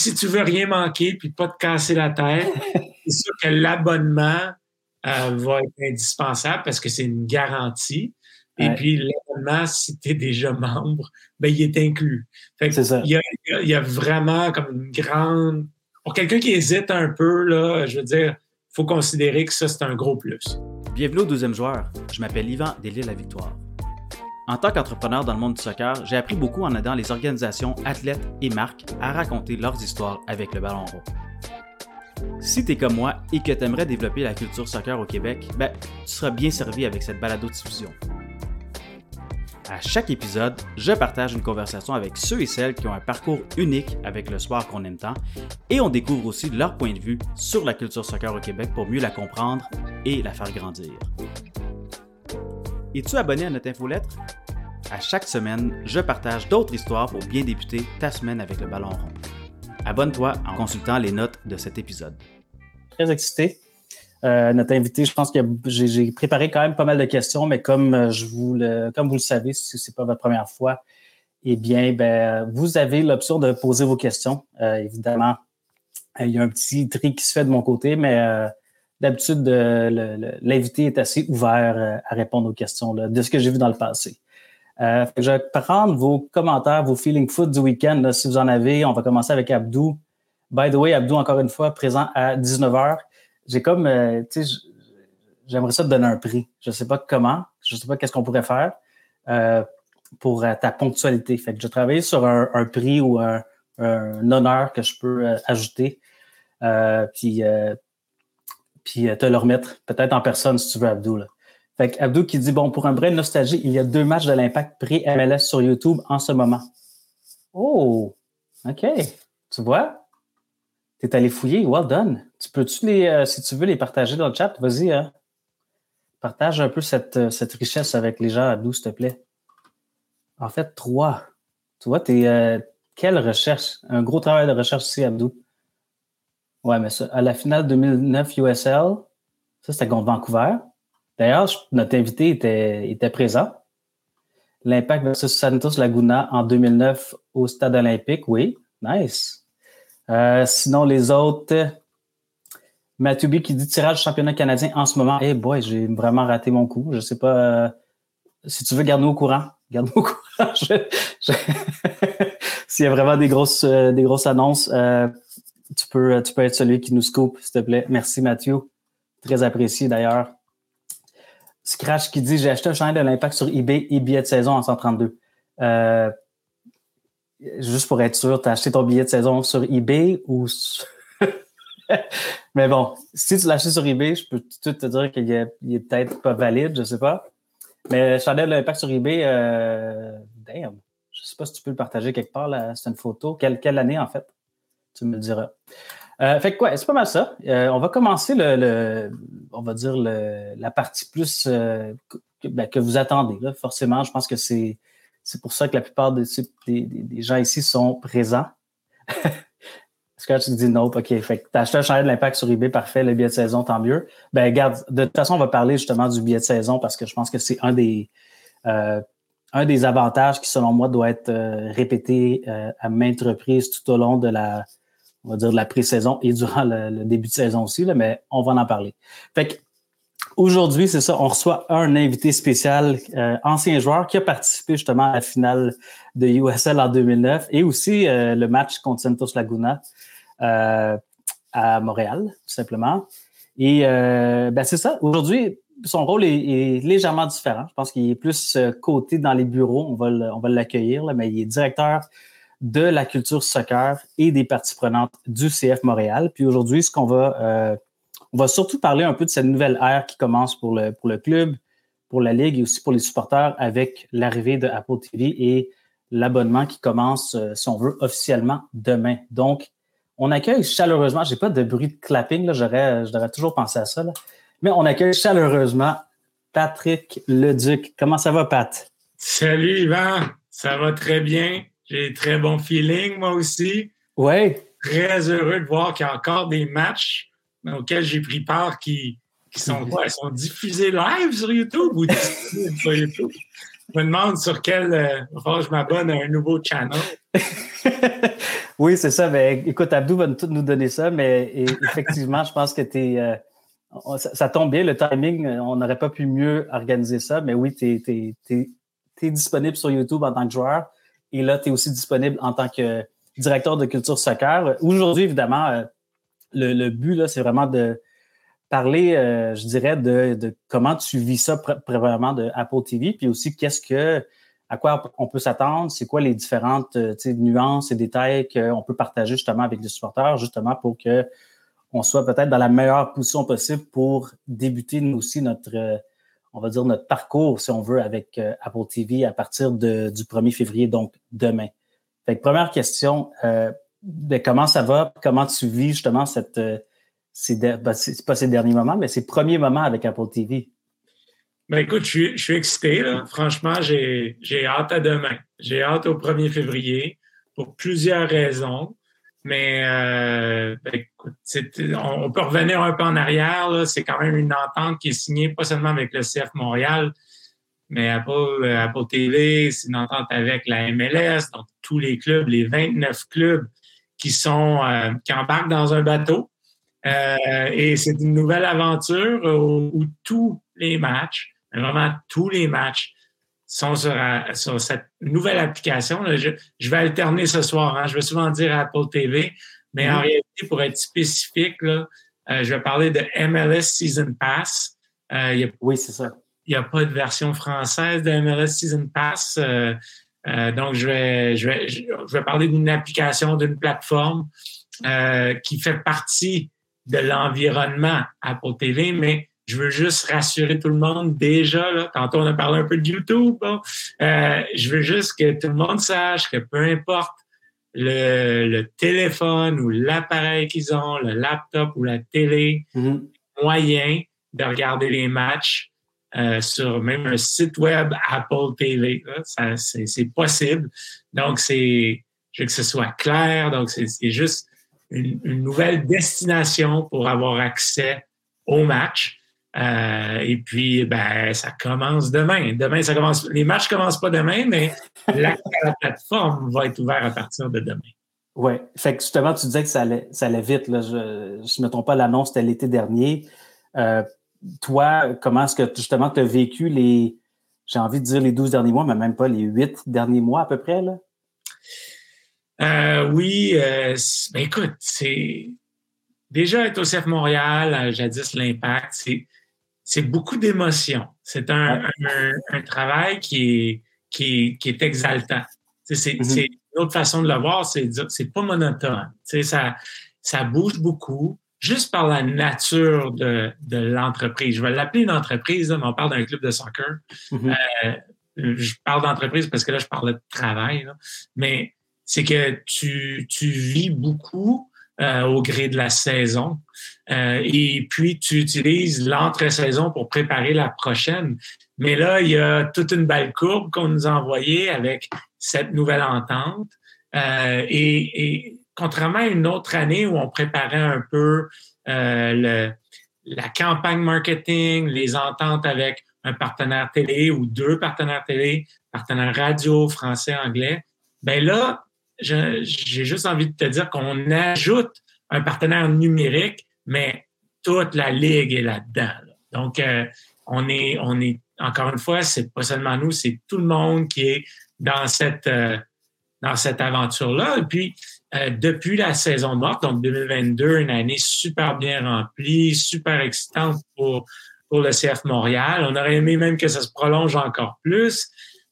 si tu veux rien manquer puis pas te casser la tête, c'est sûr que l'abonnement euh, va être indispensable parce que c'est une garantie. Et puis, l'abonnement, si tu es déjà membre, ben, il est inclus. c'est ça. Il y, a, vraiment comme une grande. Pour quelqu'un qui hésite un peu, là, je veux dire, il faut considérer que ça, c'est un gros plus. Bienvenue au deuxième joueur. Je m'appelle Yvan Delisle La Victoire. En tant qu'entrepreneur dans le monde du soccer, j'ai appris beaucoup en aidant les organisations, athlètes et marques à raconter leurs histoires avec le ballon rond. Si tu es comme moi et que tu aimerais développer la culture soccer au Québec, ben, tu seras bien servi avec cette balado-diffusion. À chaque épisode, je partage une conversation avec ceux et celles qui ont un parcours unique avec le sport qu'on aime tant et on découvre aussi leur point de vue sur la culture soccer au Québec pour mieux la comprendre et la faire grandir. Es-tu abonné à notre infolettre? À chaque semaine, je partage d'autres histoires pour bien débuter ta semaine avec le ballon rond. Abonne-toi en consultant les notes de cet épisode. Très excité. Euh, notre invité, je pense que j'ai préparé quand même pas mal de questions, mais comme, euh, je vous le, comme vous le savez, si ce n'est pas votre première fois, eh bien, ben, vous avez l'option de poser vos questions. Euh, évidemment, il y a un petit tri qui se fait de mon côté, mais d'habitude, l'invité est assez ouvert à répondre aux questions de ce que j'ai vu dans le passé. Euh, je vais prendre vos commentaires, vos feeling foot du week-end, si vous en avez. On va commencer avec Abdou. By the way, Abdou, encore une fois, présent à 19h. J'ai comme, euh, tu sais, j'aimerais ça te donner un prix. Je ne sais pas comment, je ne sais pas qu'est-ce qu'on pourrait faire euh, pour ta ponctualité. Fait que je travaille sur un, prix ou un, honneur que je peux ajouter. puis, puis te le remettre, peut-être en personne si tu veux, Abdou. Là. Fait Abdou qui dit Bon, pour un vrai nostalgie, il y a deux matchs de l'impact pré-MLS sur YouTube en ce moment. Oh, OK. Tu vois? Tu es allé fouiller. Well done. Tu peux-tu les, euh, si tu veux, les partager dans le chat? Vas-y, hein? Partage un peu cette, euh, cette, richesse avec les gens, Abdou, s'il te plaît. En fait, trois. Tu vois, tu euh, quelle recherche? Un gros travail de recherche ici, Abdou. Ouais, mais ça, à la finale 2009 USL, ça, c'était contre Vancouver. D'ailleurs, notre invité était, présent. L'Impact versus Santos Laguna en 2009 au Stade olympique, oui. Nice. Euh, sinon, les autres, Mathieu B qui dit tirage championnat canadien en ce moment. Eh boy, j'ai vraiment raté mon coup. Je sais pas. Euh, si tu veux, garde-nous au courant. Garde-nous au courant. S'il y a vraiment des grosses, euh, des grosses annonces, tu, peux, tu peux être celui qui nous scoop, s'il te plaît. Merci, Mathieu. Très apprécié d'ailleurs. Scratch qui dit J'ai acheté un chandail de l'impact sur eBay et billet de saison en 132. Euh, juste pour être sûr, tu as acheté ton billet de saison sur eBay ou. Mais bon, si tu l'as acheté sur eBay, je peux tout te dire qu'il est, peut-être pas valide, je sais pas. Mais chandail de l'impact sur eBay, euh, damn. Je sais pas si tu peux le partager quelque part. C'est une photo. Quelle, quelle année, en fait? Tu me le diras. Euh, fait quoi, c'est pas mal ça. Euh, on va commencer le, on va dire la partie plus euh, ben, que, vous attendez. Forcément, je pense que c'est, c'est pour ça que la plupart des, des, gens ici sont présents. Est-ce que tu dis non? OK. Fait que tu as acheté un chandail de l'impact sur eBay, parfait, le billet de saison, tant mieux. Ben, regarde, de toute façon, on va parler justement du billet de saison parce que je pense que c'est un des, un des avantages qui, selon moi, doit être répété à maintes reprises tout au long de la, on va dire, de la pré-saison et durant le, début de saison aussi, là, mais on va en parler. Fait que, Aujourd'hui, c'est ça, on reçoit un invité spécial, euh, ancien joueur qui a participé justement à la finale de USL en 2009 et aussi euh, le match contre Santos Laguna euh, à Montréal, tout simplement. Et ben, c'est ça, aujourd'hui, son rôle est, légèrement différent. Je pense qu'il est plus coté dans les bureaux, on va l'accueillir, mais il est directeur de la culture soccer et des parties prenantes du CF Montréal. Puis aujourd'hui, ce qu'on va, euh, on va surtout parler un peu de cette nouvelle ère qui commence pour le, club, pour la Ligue et aussi pour les supporters avec l'arrivée de Apple TV et l'abonnement qui commence, euh, si on veut, officiellement demain. Donc, on accueille chaleureusement, j'ai pas de bruit de clapping, j'aurais, toujours penser à ça, mais on accueille chaleureusement Patrick Leduc. Comment ça va, Pat? Salut, Yvan. Ça va très bien. J'ai très bon feeling, moi aussi. Oui. Très heureux de voir qu'il y a encore des matchs auxquels j'ai pris part qui, sont sont diffusés live sur YouTube ou diffusés sur YouTube? Je me demande sur quel. Euh, je m'abonne à un nouveau channel. Oui, c'est ça. Mais écoute, Abdou va nous donner ça, mais effectivement, je pense que tu es. Euh, ça, tombe bien, le timing, on n'aurait pas pu mieux organiser ça, mais oui, tu es, disponible sur YouTube en tant que joueur et là, tu es aussi disponible en tant que directeur de culture soccer. Aujourd'hui, évidemment, euh, le, but, c'est vraiment de parler, euh, je dirais, de, comment tu vis ça précisément de Apple TV, puis aussi qu'est-ce que, à quoi on peut s'attendre, c'est quoi les différentes euh, nuances et détails qu'on peut partager justement avec les supporters, justement pour que on soit peut-être dans la meilleure position possible pour débuter nous aussi notre, on va dire notre parcours, si on veut, avec Apple TV à partir de, du 1er février, donc demain. Fait première question, ben, comment ça va? Comment tu vis justement cette ben, c'est pas ces derniers moments, mais ces premiers moments avec Apple TV? Ben écoute, je suis, excité. Franchement, j'ai hâte à demain. J'ai hâte au 1er février pour plusieurs raisons. Mais euh, ben, on, peut revenir un peu en arrière. C'est quand même une entente qui est signée pas seulement avec le CF Montréal, mais Apple, euh, TV, c'est une entente avec la MLS, donc tous les clubs, les 29 clubs qui sont euh, qui embarquent dans un bateau et c'est une nouvelle aventure où, tous les matchs, vraiment tous les matchs, sont sur, sur cette nouvelle application. Je, je, vais alterner ce soir. Hein. Je vais souvent dire Apple TV, mais en mm-hmm. réalité, pour être spécifique, là, euh, je vais parler de MLS Season Pass. Euh, y a, oui, c'est ça. Il n'y a pas de version française de MLS Season Pass. Euh, euh, donc, je vais, je, vais, je vais parler d'une application, d'une plateforme qui fait partie de l'environnement Apple TV, mais je veux juste rassurer tout le monde déjà. Là, tantôt, on a parlé un peu de YouTube. Euh, je veux juste que tout le monde sache que peu importe le, téléphone ou l'appareil qu'ils ont, le laptop ou la télé, mm-hmm. moyen de regarder les matchs euh, sur même un site web Apple TV. C'est possible. Donc, c'est je veux que ce soit clair. Donc, c'est juste une, nouvelle destination pour avoir accès au match. Euh, et puis, ben, ça commence demain. Demain, ça commence. Les matchs commencent pas demain, mais la, plateforme va être ouverte à partir de demain. Oui. Fait que justement, tu disais que ça allait, ça allait vite. Là. Je ne me trompe pas, l'annonce, c'était l'été dernier. Euh, toi, comment est-ce que justement tu as vécu les, j'ai envie de dire les 12 derniers mois, mais même pas les 8 derniers mois à peu près? Là? Euh, oui, euh, ben écoute, c'est déjà être au CF Montréal, jadis l'impact, c'est c'est beaucoup d'émotions. C'est un, un, travail qui est qui est, qui est exaltant. C'est mm-hmm. une autre façon de le voir, c'est c'est pas monotone. ça ça bouge beaucoup juste par la nature de, de l'entreprise. Je vais l'appeler une entreprise, mais on parle d'un club de soccer. Mm-hmm. euh, je parle d'entreprise parce que là, je parlais de travail. Mais c'est que tu, tu vis beaucoup euh, au gré de la saison. Euh, et puis, tu utilises l'entre-saison pour préparer la prochaine. Mais là, il y a toute une belle courbe qu'on nous a envoyée avec cette nouvelle entente. Euh, et, contrairement à une autre année où on préparait un peu la campagne marketing, les ententes avec un partenaire télé ou deux partenaires télé, partenaire radio, français, anglais, ben là, j'ai juste envie de te dire qu'on ajoute un partenaire numérique, mais toute la ligue est là-dedans. Donc, euh, on est, on est, encore une fois, c'est pas seulement nous, c'est tout le monde qui est dans cette, euh, dans cette aventure-là. Et puis, euh, depuis la saison morte, donc 2022, une année super bien remplie, super excitante pour, pour le CF Montréal. On aurait aimé même que ça se prolonge encore plus.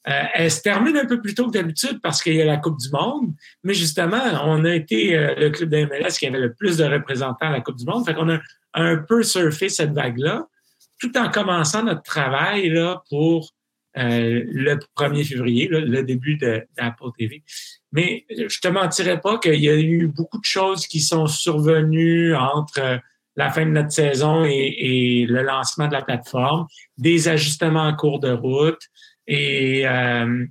Euh, elle se termine un peu plus tôt que d'habitude parce qu'il y a la Coupe du Monde, mais justement, on a été euh, le club de qui avait le plus de représentants à la Coupe du Monde. Fait qu'on a un peu surfé cette vague-là, tout en commençant notre travail là, pour euh, le 1er février, le début d'Apple TV. Mais je te mentirais pas qu'il y a eu beaucoup de choses qui sont survenues entre la fin de notre saison et le lancement de la plateforme, des ajustements en cours de route, et, euh,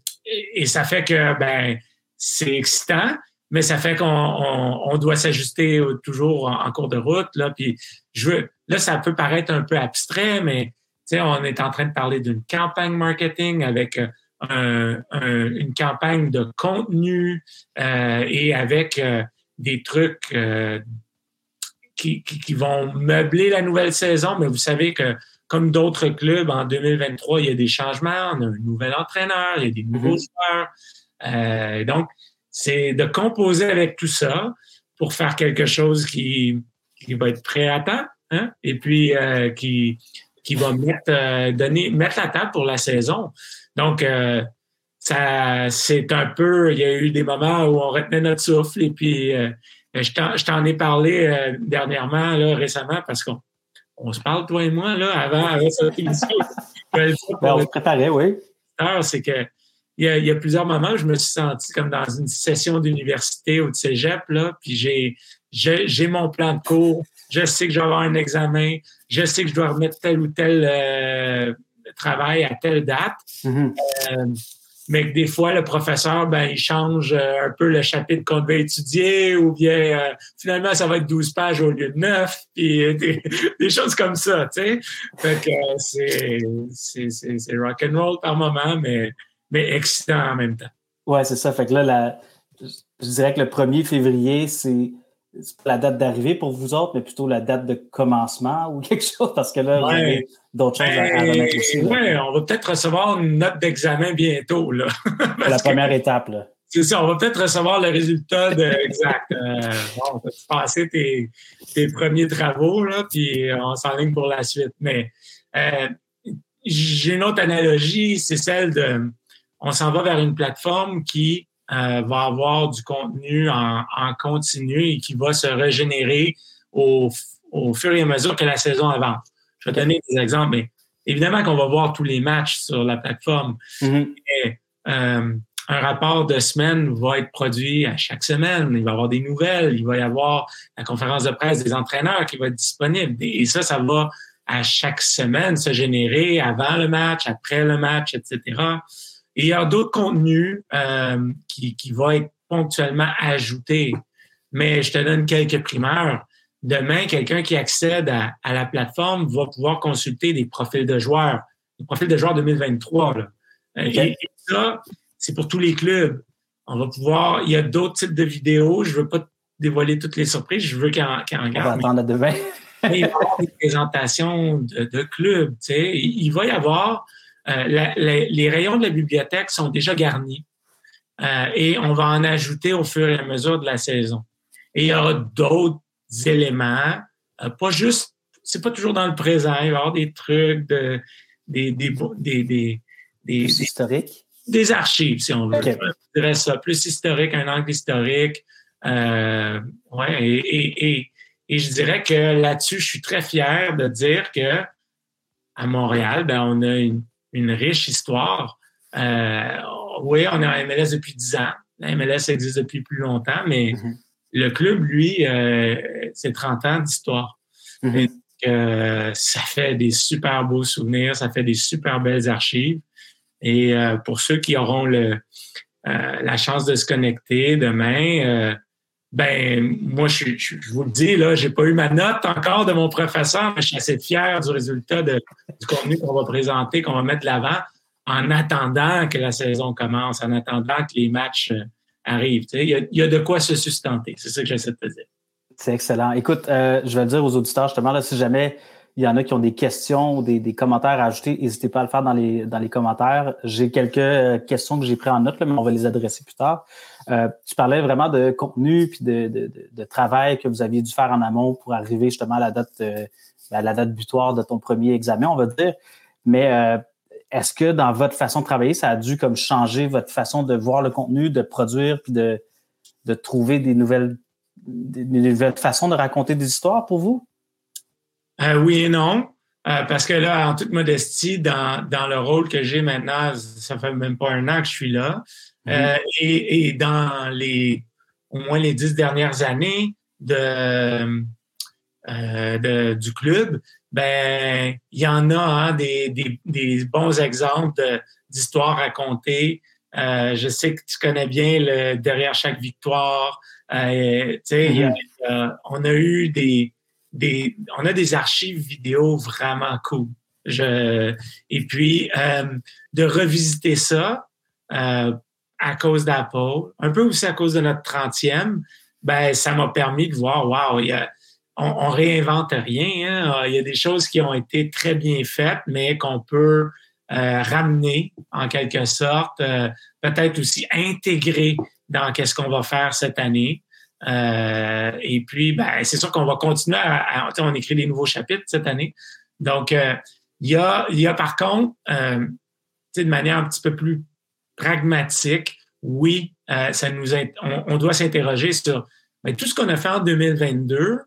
et ça fait que ben c'est excitant, mais ça fait qu'on on, doit s'ajuster toujours en, cours de route. Là, puis je veux, là, ça peut paraître un peu abstrait, mais on est en train de parler d'une campagne marketing avec euh, une campagne de contenu et avec des trucs qui, qui, vont meubler la nouvelle saison, mais vous savez que comme d'autres clubs, en 2023, il y a des changements, on a un nouvel entraîneur, il y a des nouveaux mhm. joueurs. Euh, donc, c'est de composer avec tout ça pour faire quelque chose qui, qui va être prêt à temps, hein? et puis euh, qui, qui va mettre, euh, donner, mettre la table pour la saison. Donc, euh, ça, c'est un peu, il y a eu des moments où on retenait notre souffle, et puis je t'en ai parlé dernièrement, là, récemment, parce qu'on on se parle, toi et moi, là, avant, avant cette émission. Ben, on se préparait, oui. C'est que il y, a, plusieurs moments où je me suis senti comme dans une session d'université ou de cégep, là, puis j'ai, j'ai, mon plan de cours, je sais que je vais avoir un examen, je sais que je dois remettre tel ou tel euh, travail à telle date. Mm-hmm. Euh, mais que des fois, le professeur, ben, il change euh, un peu le chapitre qu'on devait étudier, ou bien euh, finalement, ça va être 12 pages au lieu de 9, puis des, des choses comme ça, tu sais. Fait que c'est, c'est, c'est, rock and roll par moment, mais, mais excitant en même temps. Ouais, c'est ça. Fait que là, je dirais que le 1er février, c'est c'est pas la date d'arrivée pour vous autres, mais plutôt la date de commencement ou quelque chose, parce que là, vous avez d'autres choses à, ben, remettre aussi. Oui, on va peut-être recevoir une note d'examen bientôt. Là, la première étape. Là. C'est ça, on va peut-être recevoir le résultat de exact. euh, bon, tu passer tes, tes, premiers travaux, là, puis on s'enligne pour la suite. Mais euh, j'ai une autre analogie, c'est celle de on s'en va vers une plateforme qui euh, va avoir du contenu en, en, continu et qui va se régénérer au, au, fur et à mesure que la saison avance. Je vais donner des exemples, mais évidemment qu'on va voir tous les matchs sur la plateforme. Mm-hmm. euh, un rapport de semaine va être produit à chaque semaine. Il va y avoir des nouvelles. Il va y avoir la conférence de presse des entraîneurs qui va être disponible. Et ça, ça va à chaque semaine se générer avant le match, après le match, etc. Et il y a d'autres contenus euh, qui, qui vont être ponctuellement ajoutés. Mais je te donne quelques primeurs. Demain, quelqu'un qui accède à, à, la plateforme va pouvoir consulter des profils de joueurs, des profils de joueurs 2023. Là. Et, ça, c'est pour tous les clubs. On va pouvoir. Il y a d'autres types de vidéos. Je veux pas dévoiler toutes les surprises. Je veux qu'il en, qu On va attendre demain. il va y avoir des présentations de, de clubs. Tu sais. Il va y avoir euh, les rayons de la bibliothèque sont déjà garnis euh, et on va en ajouter au fur et à mesure de la saison. Et il y aura d'autres éléments, euh, pas juste, c'est pas toujours dans le présent, il va y avoir des trucs, de, des, des, des, des, historiques. Des archives, si on veut. Je dirais ça, plus historique, un angle historique. Ouais, et, et, je dirais que là-dessus, je suis très fier de dire que à Montréal, ben, on a une une riche histoire. Euh, oui, on est en MLS depuis 10 ans. La MLS existe depuis plus longtemps, mais mm-hmm. le club, lui, euh, c'est 30 ans d'histoire. Mm-hmm. Euh, ça fait des super beaux souvenirs, ça fait des super belles archives. Et pour ceux qui auront le, la chance de se connecter demain, ben moi, je, vous le dis, là, j'ai pas eu ma note encore de mon professeur, mais je suis assez fier du résultat du contenu qu'on va présenter, qu'on va mettre de l'avant, en attendant que la saison commence, en attendant que les matchs euh, arrivent. Il y, a, y, a, de quoi se sustenter. C'est ça que j'essaie de te dire. C'est excellent. Écoute, euh, je vais dire aux auditeurs, justement, là, si jamais il y en a qui ont des questions ou des, des, commentaires à ajouter, n'hésitez pas à le faire dans les, dans les commentaires. J'ai quelques euh, questions que j'ai prises en note, là, mais on va les adresser plus tard. Euh, tu parlais vraiment de contenu puis de, de, de, travail que vous aviez dû faire en amont pour arriver justement à la date, euh, à la date butoir de ton premier examen, on va dire. Mais euh, est-ce que dans votre façon de travailler, ça a dû comme changer votre façon de voir le contenu, de produire puis de, de trouver des nouvelles, des, nouvelles façons de raconter des histoires pour vous? oui et non. parce que là, en toute modestie, dans, dans le rôle que j'ai maintenant, ça fait même pas un an que je suis là. Euh, mhm. et, et, dans les au moins les dix dernières années de, euh, de du club, ben il y en a hein, des, des, des, bons exemples d'histoires racontées. Euh, je sais que tu connais bien le derrière chaque victoire. Euh, mhm. on a eu des, des on a des archives vidéo vraiment cool. Je, et puis, de revisiter ça à cause d'Apple, un peu aussi à cause de notre 30e, ben, ça m'a permis de voir, wow, y a, on, on réinvente rien. Hein. Il y a des choses qui ont été très bien faites, mais qu'on peut euh, ramener en quelque sorte, euh, peut-être aussi intégrer dans qu'est-ce qu'on va faire cette année. Euh, et puis, ben, c'est sûr qu'on va continuer à, on écrit des nouveaux chapitres cette année. Donc, il y a, y a par contre, de manière un petit peu plus pragmatique, oui, ça nous on, on doit s'interroger sur mais tout ce qu'on a fait en 2022,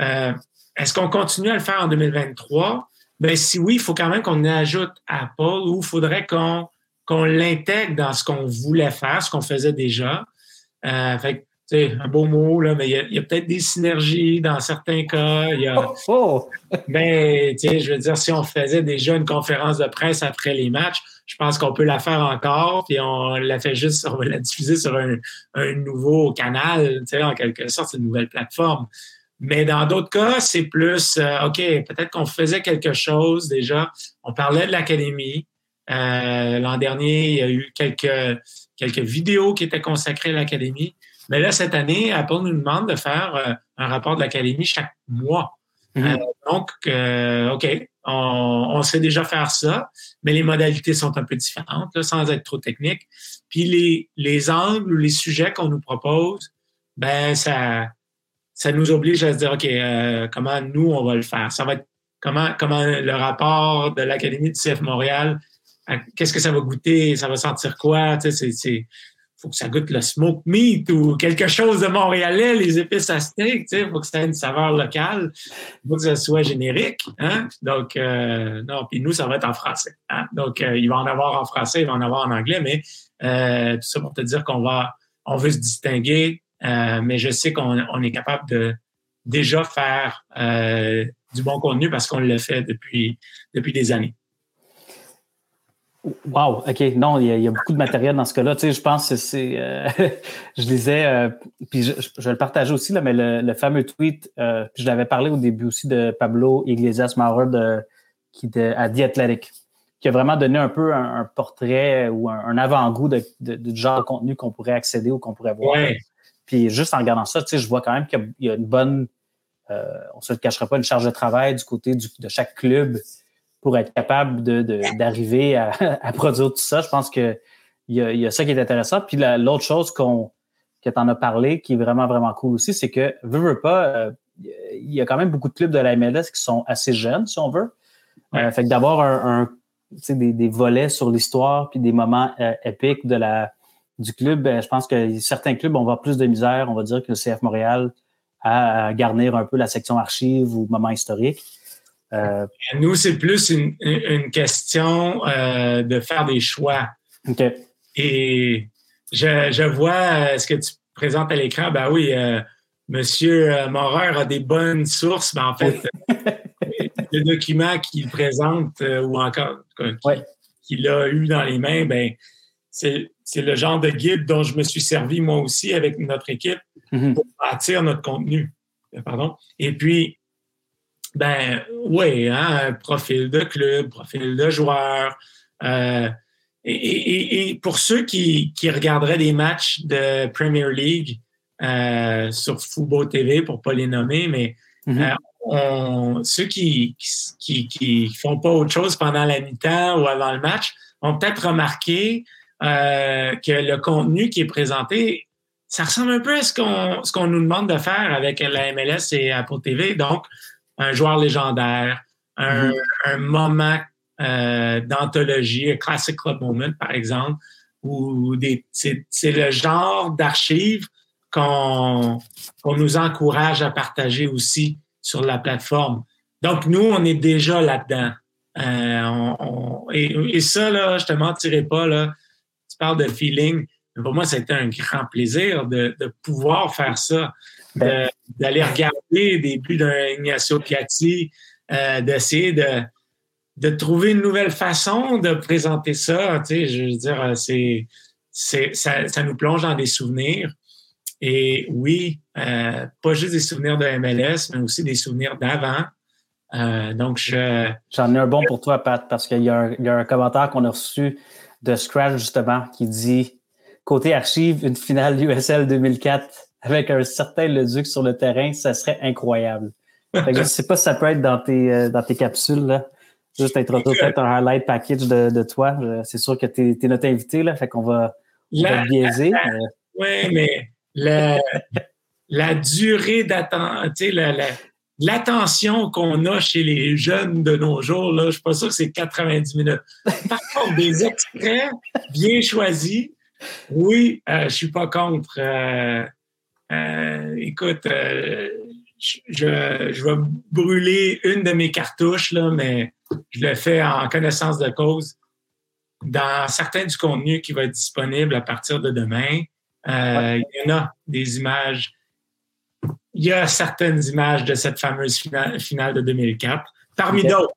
euh, est-ce qu'on continue à le faire en 2023? Ben, si oui, il faut quand même qu'on ajoute Apple ou il faudrait qu'on qu'on l'intègre dans ce qu'on voulait faire, ce qu'on faisait déjà. Euh, fait c'est un beau mot, là, mais il y a, peut-être des synergies dans certains cas. Il y a, oh, oh! ben, je veux dire, si on faisait déjà une conférence de presse après les matchs, je pense qu'on peut la faire encore, puis on la fait juste, on va la diffuser sur un, un nouveau canal, en quelque sorte, une nouvelle plateforme. Mais dans d'autres cas, c'est plus, euh, OK, peut-être qu'on faisait quelque chose déjà. On parlait de l'académie. Euh, l'an dernier, il y a eu quelques, quelques vidéos qui étaient consacrées à l'académie. Mais là, cette année, Apple nous demande de faire euh, un rapport de l'académie chaque mois. Mm-hmm. donc, OK, on, sait déjà faire ça, mais les modalités sont un peu différentes, sans être trop techniques. Puis les, les angles ou les sujets qu'on nous propose, ben ça, ça nous oblige à se dire, OK, euh, comment nous, on va le faire? Ça va être comment, comment le rapport de l'Académie du CF Montréal, qu'est-ce que ça va goûter? Ça va sentir quoi? Faut que ça goûte le smoke meat ou quelque chose de montréalais, les épices à steak, sais, faut que ça ait une saveur locale, faut que ça soit générique, hein? Donc, euh, non, puis nous, ça va être en français, hein? Donc, euh, il va en avoir en français, il va en avoir en anglais, mais euh, tout ça pour te dire qu'on va, on veut se distinguer, euh, mais je sais qu'on est capable de déjà faire euh, du bon contenu parce qu'on le fait depuis, depuis des années. Wow, OK. Non, il y, a, beaucoup de matériel dans ce cas-là. Tu sais, je pense que c'est. Euh, je disais, puis je, je, vais le partager aussi, là, mais le, fameux tweet, je l'avais parlé au début aussi de Pablo Iglesias Maurer de, qui de, à The Athletic, qui a vraiment donné un peu un, portrait ou un, avant-goût de, du genre de contenu qu'on pourrait accéder ou qu'on pourrait voir. Ouais. Puis juste en regardant ça, tu sais, je vois quand même qu'il y a une bonne, euh, on ne se le cachera pas, une charge de travail du côté de chaque club pour être capable d'arriver à, produire tout ça. Je pense qu'il y a, y a ça qui est intéressant. Puis l'autre chose qu'on que tu en as parlé, qui est vraiment, vraiment cool aussi, c'est que, veux, veux pas, euh, il y a quand même beaucoup de clubs de la MLS qui sont assez jeunes, si on veut. Euh, fait que d'avoir un, des, des, volets sur l'histoire puis des moments épiques de la du club, ben, je pense que certains clubs, on va plus de misère, on va dire, que le CF Montréal à garnir un peu la section archive ou moment historique. Euh, Nous, c'est plus une, question euh, de faire des choix. Et je, vois euh, ce que tu présentes à l'écran. Ben oui, Monsieur Morer a des bonnes sources, mais en fait, le document qu'il présente ou encore qu'il a eu dans les mains, ben c'est le genre de guide dont je me suis servi moi aussi avec notre équipe mhm. pour bâtir notre contenu. Euh, pardon. Et puis, ben oui, hein, profil de club, profil de joueur. Euh, et, pour ceux qui, regarderaient des matchs de Premier League euh, sur Football TV, pour ne pas les nommer, mais mhm. ceux qui, qui, font pas autre chose pendant la mi-temps ou avant le match ont peut-être remarqué euh, que le contenu qui est présenté, ça ressemble un peu à ce qu'on ce qu'on nous demande de faire avec la MLS et Apple TV. Donc, un joueur légendaire, un, mm-hmm. moment euh, d'anthologie, un classic club moment, par exemple, ou des c'est le genre d'archives qu'on nous encourage à partager aussi sur la plateforme. Donc, nous, on est déjà là-dedans. Euh, et, et, ça, là, je te mentirai pas, là, de feeling. Pour moi, c'était un grand plaisir de, pouvoir faire ça, d'aller regarder des buts d'un Ignacio Piatti, euh, d'essayer de, de trouver une nouvelle façon de présenter ça. Tu sais, je veux dire, c'est, c'est, ça, nous plonge dans des souvenirs. Et oui, euh, pas juste des souvenirs de MLS, mais aussi des souvenirs d'avant. donc, je. J'en ai un bon pour toi, Pat, parce qu'il y, a un commentaire qu'on a reçu de Scratch, justement, qui dit Côté archive, une finale USL 2004 avec un certain Leduc sur le terrain, ça serait incroyable. je ne sais pas si ça peut être dans tes, dans tes capsules. Là. Juste introduire peut-être un highlight package de, toi. C'est sûr que tu es, notre invité, là, fait qu'on va, va biaiser. Oui, mais la, la durée d'attention, l'attention qu'on a chez les jeunes de nos jours, là, je ne suis pas sûr que c'est 90 minutes. Par contre, des extraits bien choisis, oui, euh, je ne suis pas contre. Euh, euh, écoute, je, je, vais brûler une de mes cartouches, là, mais je le fais en connaissance de cause. Dans certains du contenu qui va être disponible à partir de demain, euh, il y en a des images. Il y a certaines images de cette fameuse finale, de 2004, parmi d'autres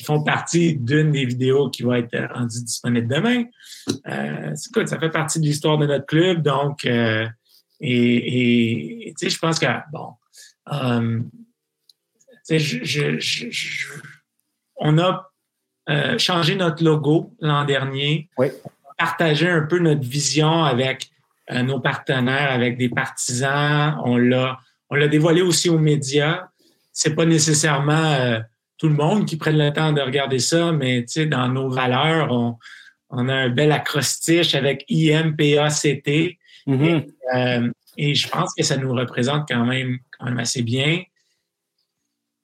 qui font partie d'une des vidéos qui va être rendue disponible demain. Euh, écoute, ça fait partie de l'histoire de notre club, donc euh, et, tu sais, je pense que bon, euh, je, je, on a changé notre logo l'an dernier. Oui. Partagé un peu notre vision avec nos partenaires, avec des partisans. On l'a, on l'a dévoilé aussi aux médias. C'est pas nécessairement tout le monde qui prenne le temps de regarder ça, mais dans nos valeurs, on, on, a un bel acrostiche avec IMPACT. Mm-hmm. et, et je pense que ça nous représente quand même, quand même assez bien.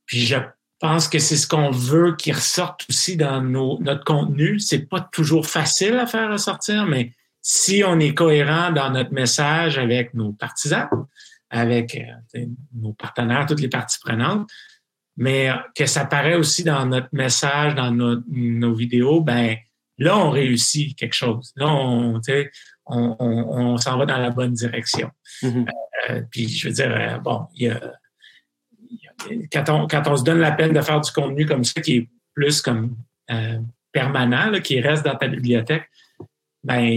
Puis je je pense que c'est ce qu'on veut qui ressorte aussi dans nos, notre contenu. C'est pas toujours facile à faire ressortir, mais si on est cohérent dans notre message avec nos partisans, avec euh, nos partenaires, toutes les parties prenantes, mais que ça paraît aussi dans notre message, dans nos, vidéos, ben là, on réussit quelque chose. Là, on, on, on, s'en va dans la bonne direction. Mm-hmm. Euh, puis, je veux dire, euh, bon, y a quand on, se donne la peine de faire du contenu comme ça, qui est plus comme euh, permanent, qui reste dans ta bibliothèque, ben,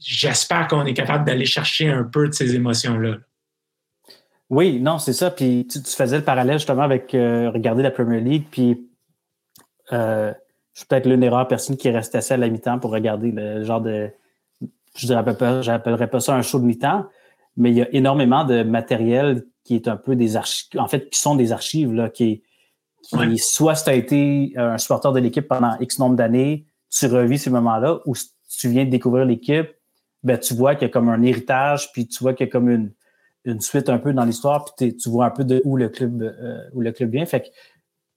j'espère qu'on est capable d'aller chercher un peu de ces émotions-là. Oui, non, c'est ça. Puis tu, faisais le parallèle justement avec euh, regarder la Premier League, puis euh, je suis peut-être l'une des rares personnes qui restait assez à la mi-temps pour regarder le genre de. Je n'appellerais pas ça un show de mi-temps, mais il y a énormément de matériel qui est un peu des archives, en fait, qui sont des archives, là, qui, qui soit si tu as été un supporter de l'équipe pendant X nombre d'années, tu revis ces moments-là, ou si tu viens de découvrir l'équipe, ben, tu vois qu'il y a comme un héritage, puis tu vois qu'il y a comme une, une suite un peu dans l'histoire, puis tu vois un peu de où le club, euh, où le club vient. Fait que,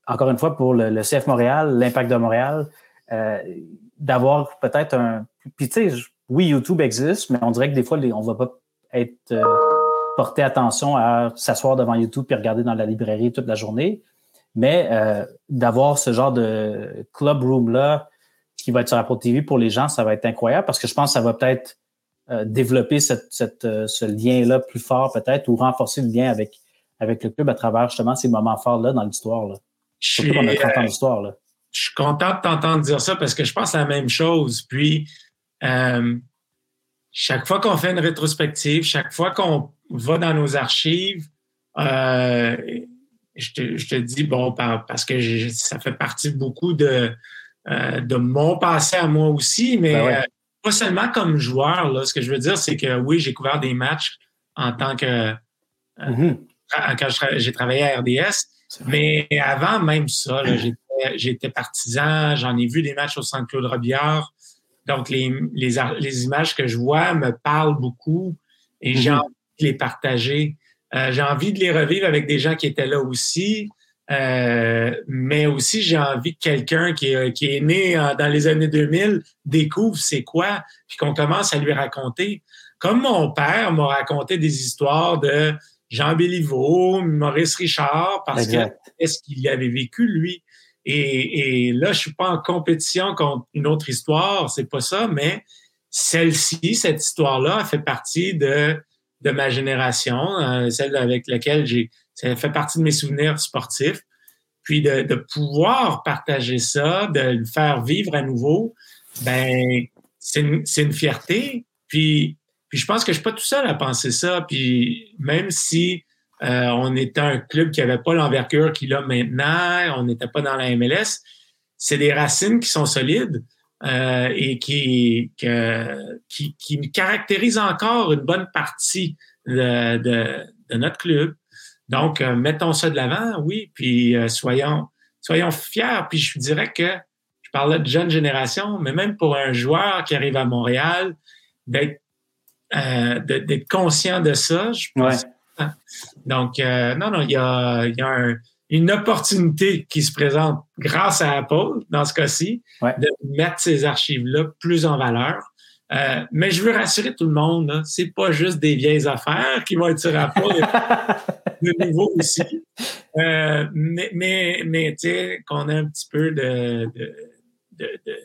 encore une fois, pour le, CF Montréal, l'impact de Montréal, euh, d'avoir peut-être un. Puis tu sais, oui, YouTube existe, mais on dirait que des fois, on ne va pas être. Euh, porter attention à s'asseoir devant YouTube et regarder dans la librairie toute la journée. Mais euh, d'avoir ce genre de club room-là qui va être sur Apple TV pour les gens, ça va être incroyable parce que je pense que ça va peut-être euh, développer cette, euh, ce lien-là plus fort peut-être ou renforcer le lien avec, avec le club à travers justement ces moments forts-là dans l'histoire. Surtout qu'on a 30 ans d'histoire. Je suis content de t'entendre dire ça parce que je pense à la même chose. Puis, chaque fois qu'on fait une rétrospective, chaque fois qu'on va dans nos archives, euh, je, te, dis, bon, parce que ça fait partie beaucoup de, euh, de mon passé à moi aussi, mais ben euh, pas seulement comme joueur. Là. Ce que je veux dire, c'est que oui, j'ai couvert des matchs en tant que. Mm-hmm. Quand j'ai travaillé à RDS, mais avant même ça, j'étais partisan, j'en ai vu des matchs au Centre Claude Robillard. Donc, les, les, les, images que je vois me parlent beaucoup et j'ai mm-hmm les partager. Euh, j'ai envie de les revivre avec des gens qui étaient là aussi, euh, mais aussi j'ai envie que quelqu'un qui, qui, est né dans les années 2000 découvre c'est quoi, puis qu'on commence à lui raconter. Comme mon père m'a raconté des histoires de Jean Béliveau, Maurice Richard, parce que est-ce qu'il avait vécu lui. Et, et, là, je suis pas en compétition contre une autre histoire, c'est pas ça, mais celle-ci, cette histoire-là, fait partie de de ma génération, euh, celle avec laquelle j'ai, ça fait partie de mes souvenirs sportifs. Puis de, de, pouvoir partager ça, de le faire vivre à nouveau, ben c'est une, une, fierté. Puis, je pense que je suis pas tout seul à penser ça. Puis même si on était un club qui n'avait pas l'envergure qu'il a maintenant. On n'était pas dans la MLS. C'est des racines qui sont solides. Euh, et qui, qui, qui, caractérise encore une bonne partie de, de, notre club. Donc, euh, mettons ça de l'avant, oui, puis euh, soyons, soyons fiers. Puis je dirais que je parlais de jeune génération, mais même pour un joueur qui arrive à Montréal, d'être d'être conscient de ça, je pense. Donc, non, non, il y a, y a un, une opportunité qui se présente grâce à Apple, dans ce cas-ci, de mettre ces archives-là plus en valeur. Euh, mais je veux rassurer tout le monde, hein, c'est pas juste des vieilles affaires qui vont être sur Apple, de nouveau aussi. Euh, mais mais, mais tu sais, qu'on a un petit peu de, de, de, de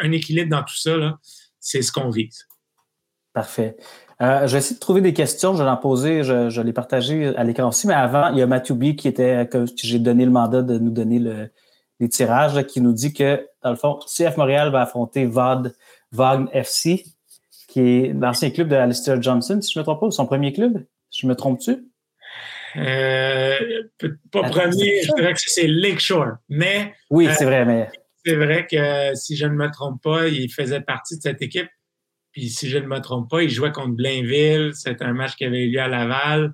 un, équilibre dans tout ça, c'est ce qu'on vise. Parfait. Euh, je vais essayer de trouver des questions. Je vais en poser, je, je l'ai partagé à l'écran aussi. Mais avant, il y a B qui était, que j'ai donné le mandat de nous donner le, les tirages, qui nous dit que, dans le fond, CF Montréal va affronter VOD, Vagne FC, qui est l'ancien club de Alistair Johnson, si je ne me trompe pas, son premier club. Je me trompe-tu? Euh, pas premier, je dirais que c'est Lakeshore. Mais. Oui, c'est vrai, mais. C'est vrai que si je ne me trompe pas, il faisait partie de cette équipe puis si je ne me trompe pas, il jouait contre Blainville. C'est un match qui avait eu lieu à Laval.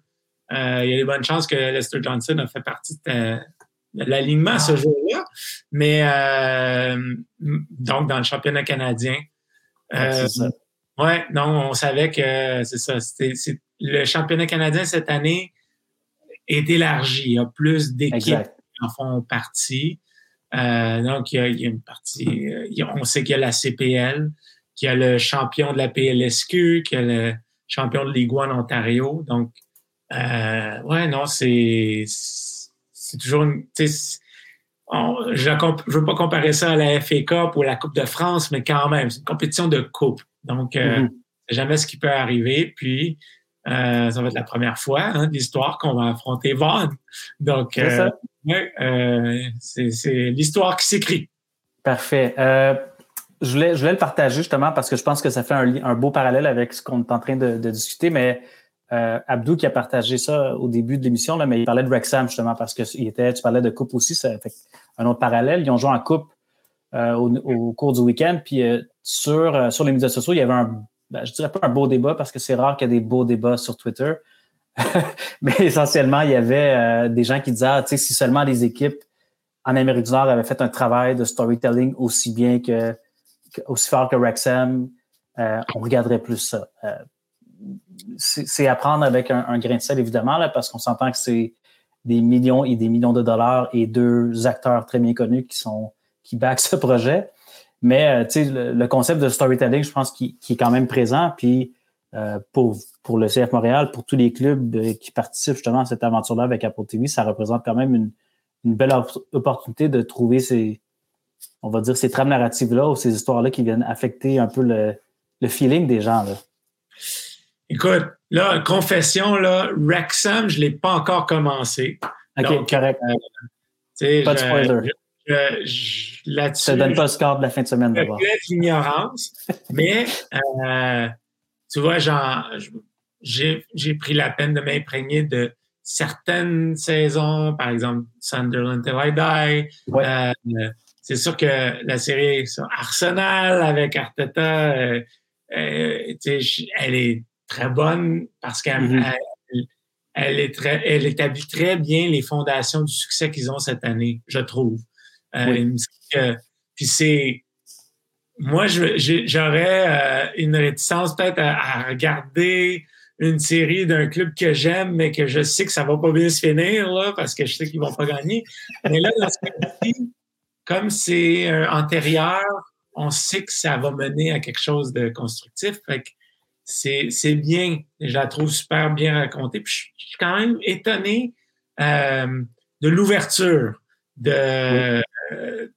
Euh, il y a des bonnes chances que Lester Johnson a fait partie de, l'alignement ce jour-là. Mais euh, donc, dans le championnat canadien. Euh, ouais, non, on savait que c'est ça. C'était, le championnat canadien cette année est élargi. Il y a plus d'équipes qui en font partie. donc, il y, a, il y, a, une partie. on sait qu'il y a la CPL qui a le champion de la PLSQ, qui a le champion de Ligue 1 en Ontario. Donc, euh, ouais, non, c'est c'est toujours une, je ne veux pas comparer ça à la FA Cup ou à la Coupe de France, mais quand même, c'est une compétition de coupe. Donc, euh, mm-hmm. jamais ce qui peut arriver. Puis, euh, ça va être la première fois hein, d'histoire qu'on va affronter Vaughan. Donc, euh, c'est l'histoire qui s'écrit. Parfait. Euh, je voulais, je voulais le partager justement parce que je pense que ça fait un, un beau parallèle avec ce qu'on est en train de, de discuter, mais euh, Abdou qui a partagé ça au début de l'émission, là, mais il parlait de Wrexham justement parce que il était, tu parlais de coupe aussi, ça fait un autre parallèle. Ils ont joué en coupe euh, au, cours du week-end, puis euh, sur, euh, sur les médias sociaux, il y avait un, ben, je dirais pas un beau débat parce que c'est rare qu'il y ait des beaux débats sur Twitter, mais essentiellement, il y avait des gens qui disaient, ah, si seulement les équipes en Amérique du Nord avaient fait un travail de storytelling aussi bien que aussi fort que Wrexham, on regarderait plus ça. C'est à prendre avec un, grain de sel, évidemment, là, parce qu'on s'entend que c'est des millions et des millions de dollars et deux acteurs très bien connus qui sont qui backent ce projet. Mais euh, sais, le, concept de storytelling, je pense, qui, est quand même présent. Puis pour, pour le CF Montréal, pour tous les clubs qui participent justement à cette aventure-là avec Apple TV, ça représente quand même une, belle opportunité de trouver ces, on va dire, ces trames narratives-là ou ces histoires-là qui viennent affecter un peu le, feeling des gens. Là. Écoute, là, confession, là, Wrexham, je ne l'ai pas encore commencé. OK, correct. Euh, pas de spoiler. Je, ne donne pas le score de la fin de semaine d'abord. l'ignorance, mais euh, tu vois, j'ai pris la peine de m'imprégner de certaines saisons, par exemple Sunderland Till I Die, euh, c'est sûr que la série Arsenal avec Arteta, euh, elle est très bonne parce qu'elle mm-hmm. elle, est très, elle établit très bien les fondations du succès qu'ils ont cette année, je trouve. Euh, puis c'est moi, j'aurais une réticence peut-être à, regarder une série d'un club que j'aime, mais que je sais que ça va pas bien se finir, là, parce que je sais qu'ils vont pas gagner. Mais là, dans ce comme c'est euh, antérieur, on sait que ça va mener à quelque chose de constructif. Fait c'est, bien. Je la trouve super bien racontée. Puis je suis quand même étonné euh, de l'ouverture. De, euh,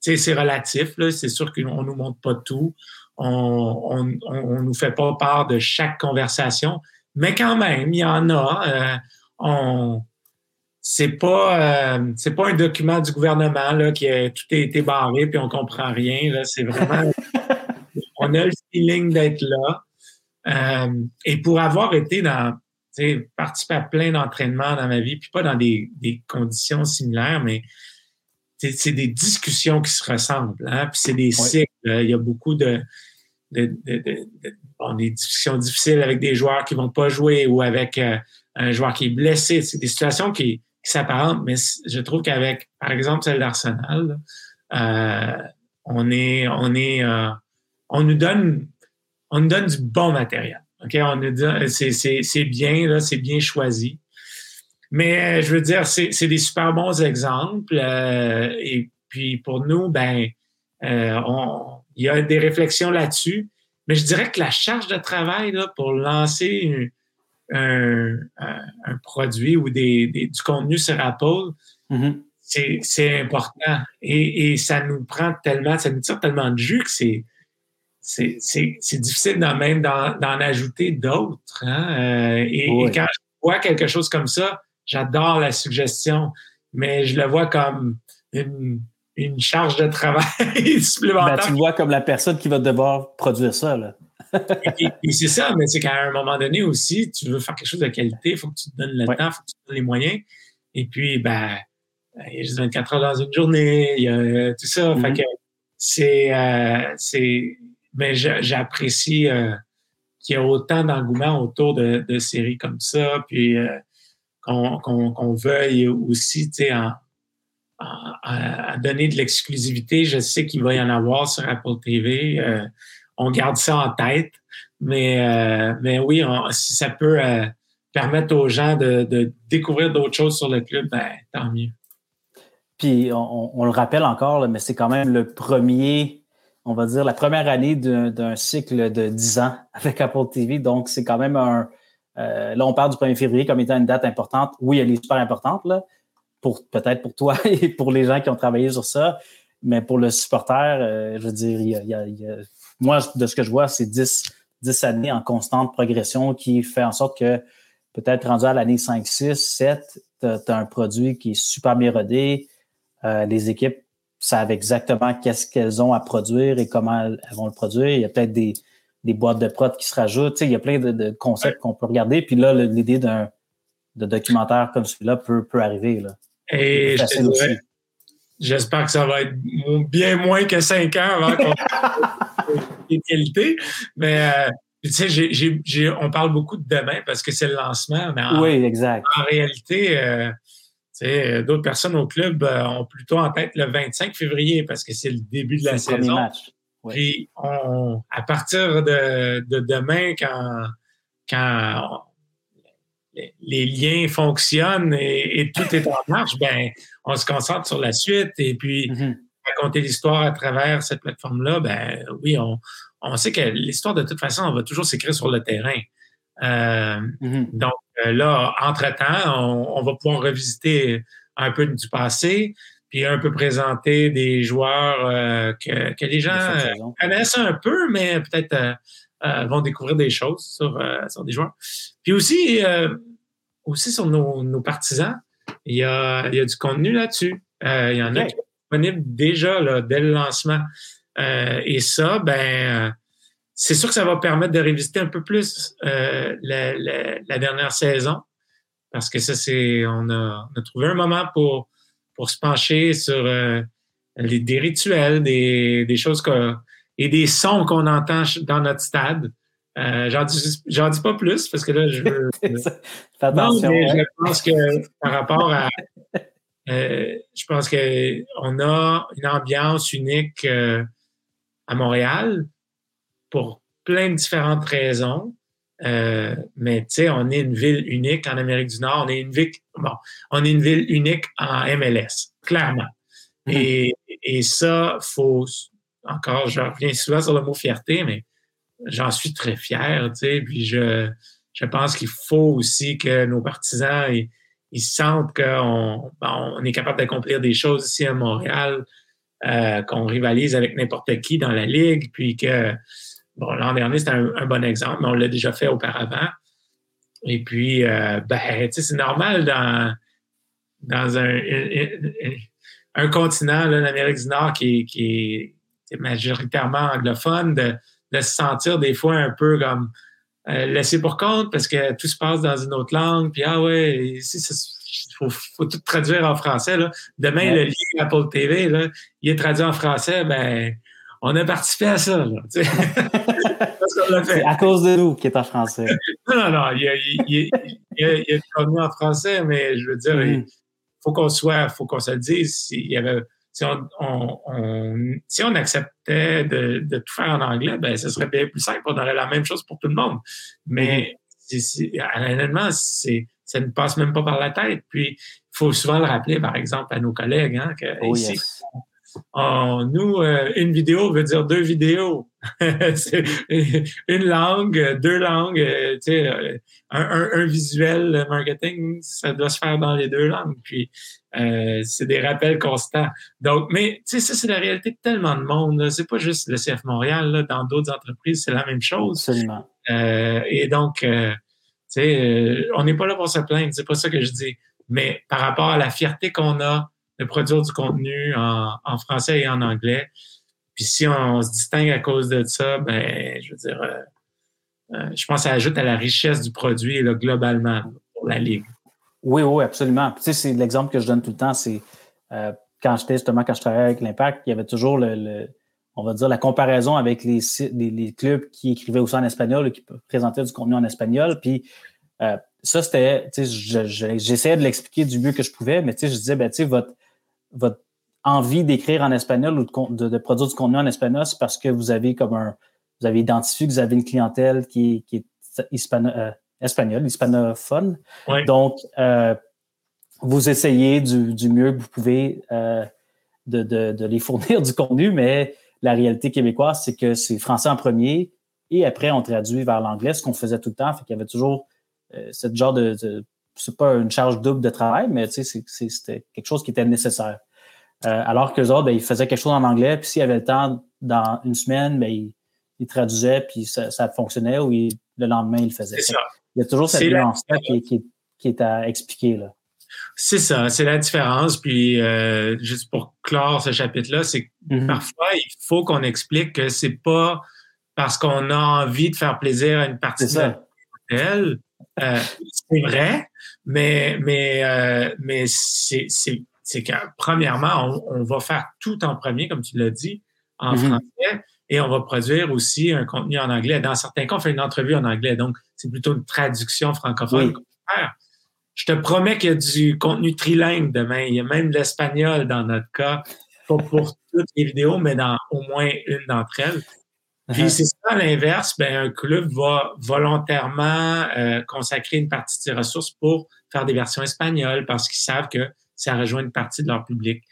c'est relatif. C'est sûr qu'on nous montre pas tout. On, on, nous fait pas part de chaque conversation. Mais quand même, il y en a. on, c'est pas euh, c'est pas un document du gouvernement là qui a tout a été barré puis on comprend rien là c'est vraiment on a le feeling d'être là euh, et pour avoir été dans participé à plein d'entraînements dans ma vie, puis pas dans des, des conditions similaires, mais c'est des discussions qui se ressemblent. Hein? Puis c'est des cycles. Il y a beaucoup de, de, de, de bon, des discussions difficiles avec des joueurs qui vont pas jouer ou avec euh, un joueur qui est blessé. C'est des situations qui, qui s'apparentent, mais je trouve qu'avec, par exemple, celle d'Arsenal, euh, on est, on est, euh, on nous donne, on nous donne du bon matériel. Ok, on nous dit, c'est bien là, c'est bien choisi. Mais je veux dire, c'est des super bons exemples. Euh, et puis pour nous, ben, euh, on, il y a des réflexions là-dessus. Mais je dirais que la charge de travail là, pour lancer un, un, produit ou des, des, du contenu sur Apple, mm-hmm c'est important. Et, et, ça nous prend tellement, ça nous tire tellement de jus que c'est c'est difficile de même d'en ajouter d'autres. Hein? Euh, et, quand je vois quelque chose comme ça, j'adore la suggestion, mais je le vois comme une, une charge de travail supplémentaire. Ben, tu le vois comme la personne qui va devoir produire ça. Là. et, c'est ça, mais c'est qu'à un moment donné aussi, tu veux faire quelque chose de qualité, il faut que tu te donnes le temps, il faut que tu te donnes les moyens. Et puis, ben, il y a juste 24 heures dans une journée, il y a euh, tout ça. Fait mm-hmm. que c'est, euh, c'est, mais j'apprécie euh, qu'il y ait autant d'engouement autour de, séries comme ça, puis euh, qu'on, veuille aussi, tu sais, à donner de l'exclusivité. Je sais qu'il va y en avoir sur Apple TV. on garde ça en tête, mais mais oui, si ça peut permettre aux gens de, de découvrir d'autres choses sur le club, ben, tant mieux. Puis on, le rappelle encore, mais c'est quand même le premier, on va dire, la première année d'un cycle de 10 ans avec Apple TV. Donc, c'est quand même un. Euh, là, on parle du 1er février comme étant une date importante. Oui, elle est super importante, là, pour peut-être pour toi et pour les gens qui ont travaillé sur ça. Mais pour le supporter, euh, je veux dire, il y, a, moi, de ce que je vois, c'est 10, 10 années en constante progression qui fait en sorte que peut-être rendu à l'année 5, 6, 7, tu as, un produit qui est super bien euh, les équipes savent exactement qu'est-ce qu'elles ont à produire et comment elles, vont le produire. Il y a peut-être des, boîtes de prod qui se rajoutent. il y a plein de, concepts qu'on peut regarder. Puis là, l'idée d'un de documentaire comme celui-là peut, peut arriver. Là. Et j'espère que ça va être bien moins que cinq ans avant qu'on ait qualité. Mais euh, tu sais, on parle beaucoup de demain parce que c'est le lancement. Mais oui, exact. En réalité, euh, d'autres personnes au club euh, ont plutôt en tête le 25 février parce que c'est le début de la saison. Match. Puis on, à partir de, demain, quand, quand les, liens fonctionnent et, tout est en marche, ben on se concentre sur la suite et puis mm-hmm. raconter l'histoire à travers cette plateforme-là. Ben oui, on, on sait que l'histoire de toute façon, on va toujours s'écrire sur le terrain. Euh, mm-hmm. Donc euh, là, entre-temps, on, va pouvoir revisiter un peu du passé, puis un peu présenter des joueurs euh, que, les gens connaissent un peu, mais peut-être vont découvrir des choses sur, sur des joueurs. Puis aussi, aussi sur nos, partisans, il y, a, il y a du contenu là-dessus. il y en a qui sont disponibles déjà là, dès le lancement. et ça, ben c'est sûr que ça va permettre de révisiter un peu plus euh, la, la, dernière saison, parce que ça, c'est on a, on a trouvé un moment pour, pour se pencher sur euh, les, des rituels, des, des choses que, et des sons qu'on entend dans notre stade. Euh, j'en dis, j'en dis pas plus parce que là, je veux. Fais attention. mais je pense que par rapport à. Euh, je pense qu'on a une ambiance unique euh, à Montréal pour plein de différentes raisons. Euh, mais tu sais, on est une ville unique en Amérique du Nord. On est une ville, bon, on est une ville unique en MLS, clairement. Mm-hmm. Et, et ça, faut encore, je reviens souvent sur le mot fierté, mais j'en suis très fier, tu sais. Puis je, je pense qu'il faut aussi que nos partisans ils, ils sentent qu'on on est capable d'accomplir des choses ici à Montréal, euh, qu'on rivalise avec n'importe qui dans la ligue, puis que Bon, l'an dernier, c'était un, bon exemple, mais on l'a déjà fait auparavant. Et puis, euh, ben, tu sais, c'est normal dans, dans un, un, continent, l'Amérique du Nord, qui, qui est majoritairement anglophone, de, de, se sentir des fois un peu comme laisser pour compte parce que tout se passe dans une autre langue. Puis ah ouais, il faut, faut, tout traduire en français. Là. Demain, le lien Apple TV, là, il est traduit en français, ben on a participé à ça. Là, C'est à cause de nous qui est en français. non, non, non. Il y a, il il contenu en français, mais je veux dire, il mm. faut qu'on soit, faut qu'on se le dise. Il y avait, si on, on, si on acceptait de, de, tout faire en anglais, ben, ce serait bien plus simple. On aurait la même chose pour tout le monde. Mais mm. honnêtement, c'est, ça ne passe même pas par la tête. Puis, il faut souvent le rappeler, par exemple, à nos collègues, hein, que oh, ici, Nous, euh, une vidéo veut dire deux vidéos. une langue, deux langues, euh, tu sais, euh, un, un, visuel marketing, ça doit se faire dans les deux langues. Puis, c'est des rappels constants. Donc, mais tu sais, ça, c'est la réalité de tellement de monde. C'est pas juste le CF Montréal. Là, dans d'autres entreprises, c'est la même chose. Absolument. et donc, tu sais, on n'est pas là pour se plaindre. C'est pas ça que je dis. Mais par rapport à la fierté qu'on a de produire du contenu en, français et en anglais. Puis si on, se distingue à cause de ça, ben, je veux dire, euh, euh, je pense que ça ajoute à la richesse du produit là, globalement pour la Ligue. Oui, oui, absolument. tu sais, c'est l'exemple que je donne tout le temps, c'est euh, quand j'étais justement, quand je travaillais avec l'Impact, il y avait toujours le, on va dire, la comparaison avec les, les, clubs qui écrivaient aussi en espagnol qui présentaient du contenu en espagnol. Puis ça, c'était, tu sais, j'essayais de l'expliquer du mieux que je pouvais, mais tu sais, je disais, ben, tu sais, votre, votre envie d'écrire en espagnol ou de, de, produire du contenu en espagnol, c'est parce que vous avez comme un, vous avez identifié que vous avez une clientèle qui, qui est hispano, euh, espagnole, hispanophone. Donc, euh, vous essayez du, du, mieux que vous pouvez euh, de, de, de, les fournir du contenu, mais la réalité québécoise, c'est que c'est français en premier et après, on traduit vers l'anglais, ce qu'on faisait tout le temps. Fait qu'il y avait toujours euh, ce genre de, de c'est pas une charge double de travail, mais c'était quelque chose qui était nécessaire. Euh, alors que les autres, ben, ils faisaient quelque chose en anglais, puis s'il y avait le temps dans une semaine, ben, ils, ils traduisaient, puis ça, ça fonctionnait, ou le lendemain, ils le faisaient. Ça. Il y a toujours cette nuance-là qui, qui, qui, est à expliquer. Là. C'est ça, c'est la différence. Puis, euh, juste pour clore ce chapitre-là, c'est que mm-hmm. parfois, il faut qu'on explique que c'est pas parce qu'on a envie de faire plaisir à une partie de la euh, c'est vrai, mais, mais, euh, mais c'est, c'est, c'est que, premièrement, on, on, va faire tout en premier, comme tu l'as dit, en mm-hmm. français, et on va produire aussi un contenu en anglais. Dans certains cas, on fait une entrevue en anglais, donc c'est plutôt une traduction francophone Je te promets qu'il y a du contenu trilingue demain. Il y a même l'espagnol dans notre cas, pas pour toutes les vidéos, mais dans au moins une d'entre elles. Puis uh-huh. c'est ça, à l'inverse, ben, un club va volontairement euh, consacrer une partie de ses ressources pour faire des versions espagnoles parce qu'ils savent que ça rejoint une partie de leur public.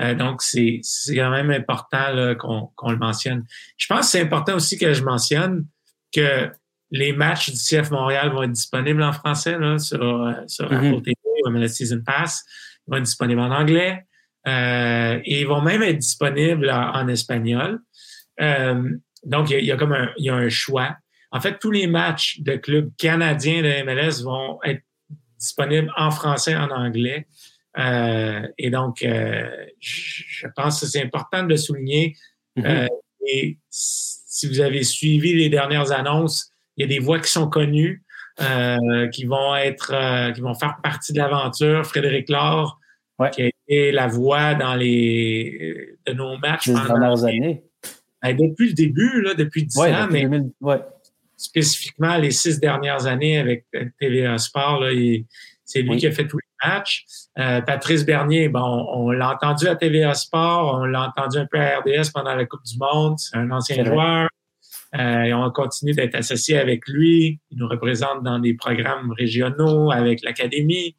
Euh, donc, c'est quand même important qu'on le mentionne. Je pense que c'est important aussi que je mentionne que les matchs du CF Montréal vont être disponibles en français là, sur, euh, sur mm-hmm. Apple TV ou le Season Pass. Ils vont être disponibles en anglais. Euh, et ils vont même être disponibles en, en espagnol. Euh, donc, il y, a, comme un, il y a un choix. En fait, tous les matchs de clubs canadiens de MLS vont être disponibles en français et en anglais. Euh, et donc, euh, je pense que c'est important de le souligner. Mm-hmm. euh, et si vous avez suivi les dernières annonces, il y a des voix qui sont connues, euh, qui vont être, euh, qui vont faire partie de l'aventure. Frédéric Laure, qui a été la voix dans les de nos matchs. Les dernières années. Ben, depuis le début, là, depuis 10 ans, mais spécifiquement les six dernières années avec TVA Sport, c'est lui qui a fait tous les matchs. Euh, Patrice Bernier, bon, on, l'a entendu à TVA Sport, on l'a entendu un peu à RDS pendant la Coupe du Monde, c'est un ancien joueur. Euh, et on continue d'être associé avec lui. Il nous représente dans des programmes régionaux avec l'Académie.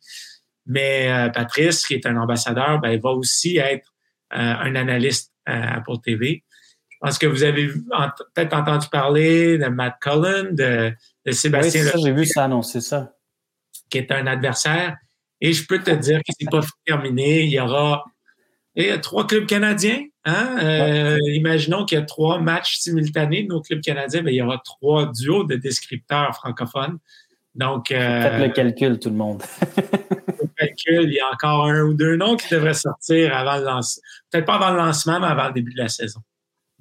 Mais euh, Patrice, qui est un ambassadeur, ben, va aussi être un analyste pour TV. Je pense que vous avez peut-être entendu parler de Matt Cullen, de, de Sébastien. Oui, ça, j'ai vu ça annoncer ça. Qui est un adversaire. Et je peux te dire que c'est pas terminé. Il y aura il y a trois clubs canadiens. Hein? Euh, imaginons qu'il y a trois matchs simultanés de nos clubs canadiens. mais il y aura trois duos de descripteurs francophones. Donc, euh, Faites le calcul, tout le monde. le calcul, il y a encore un ou deux noms qui devraient sortir avant le lancement. Peut-être pas avant le lancement, mais avant le début de la saison.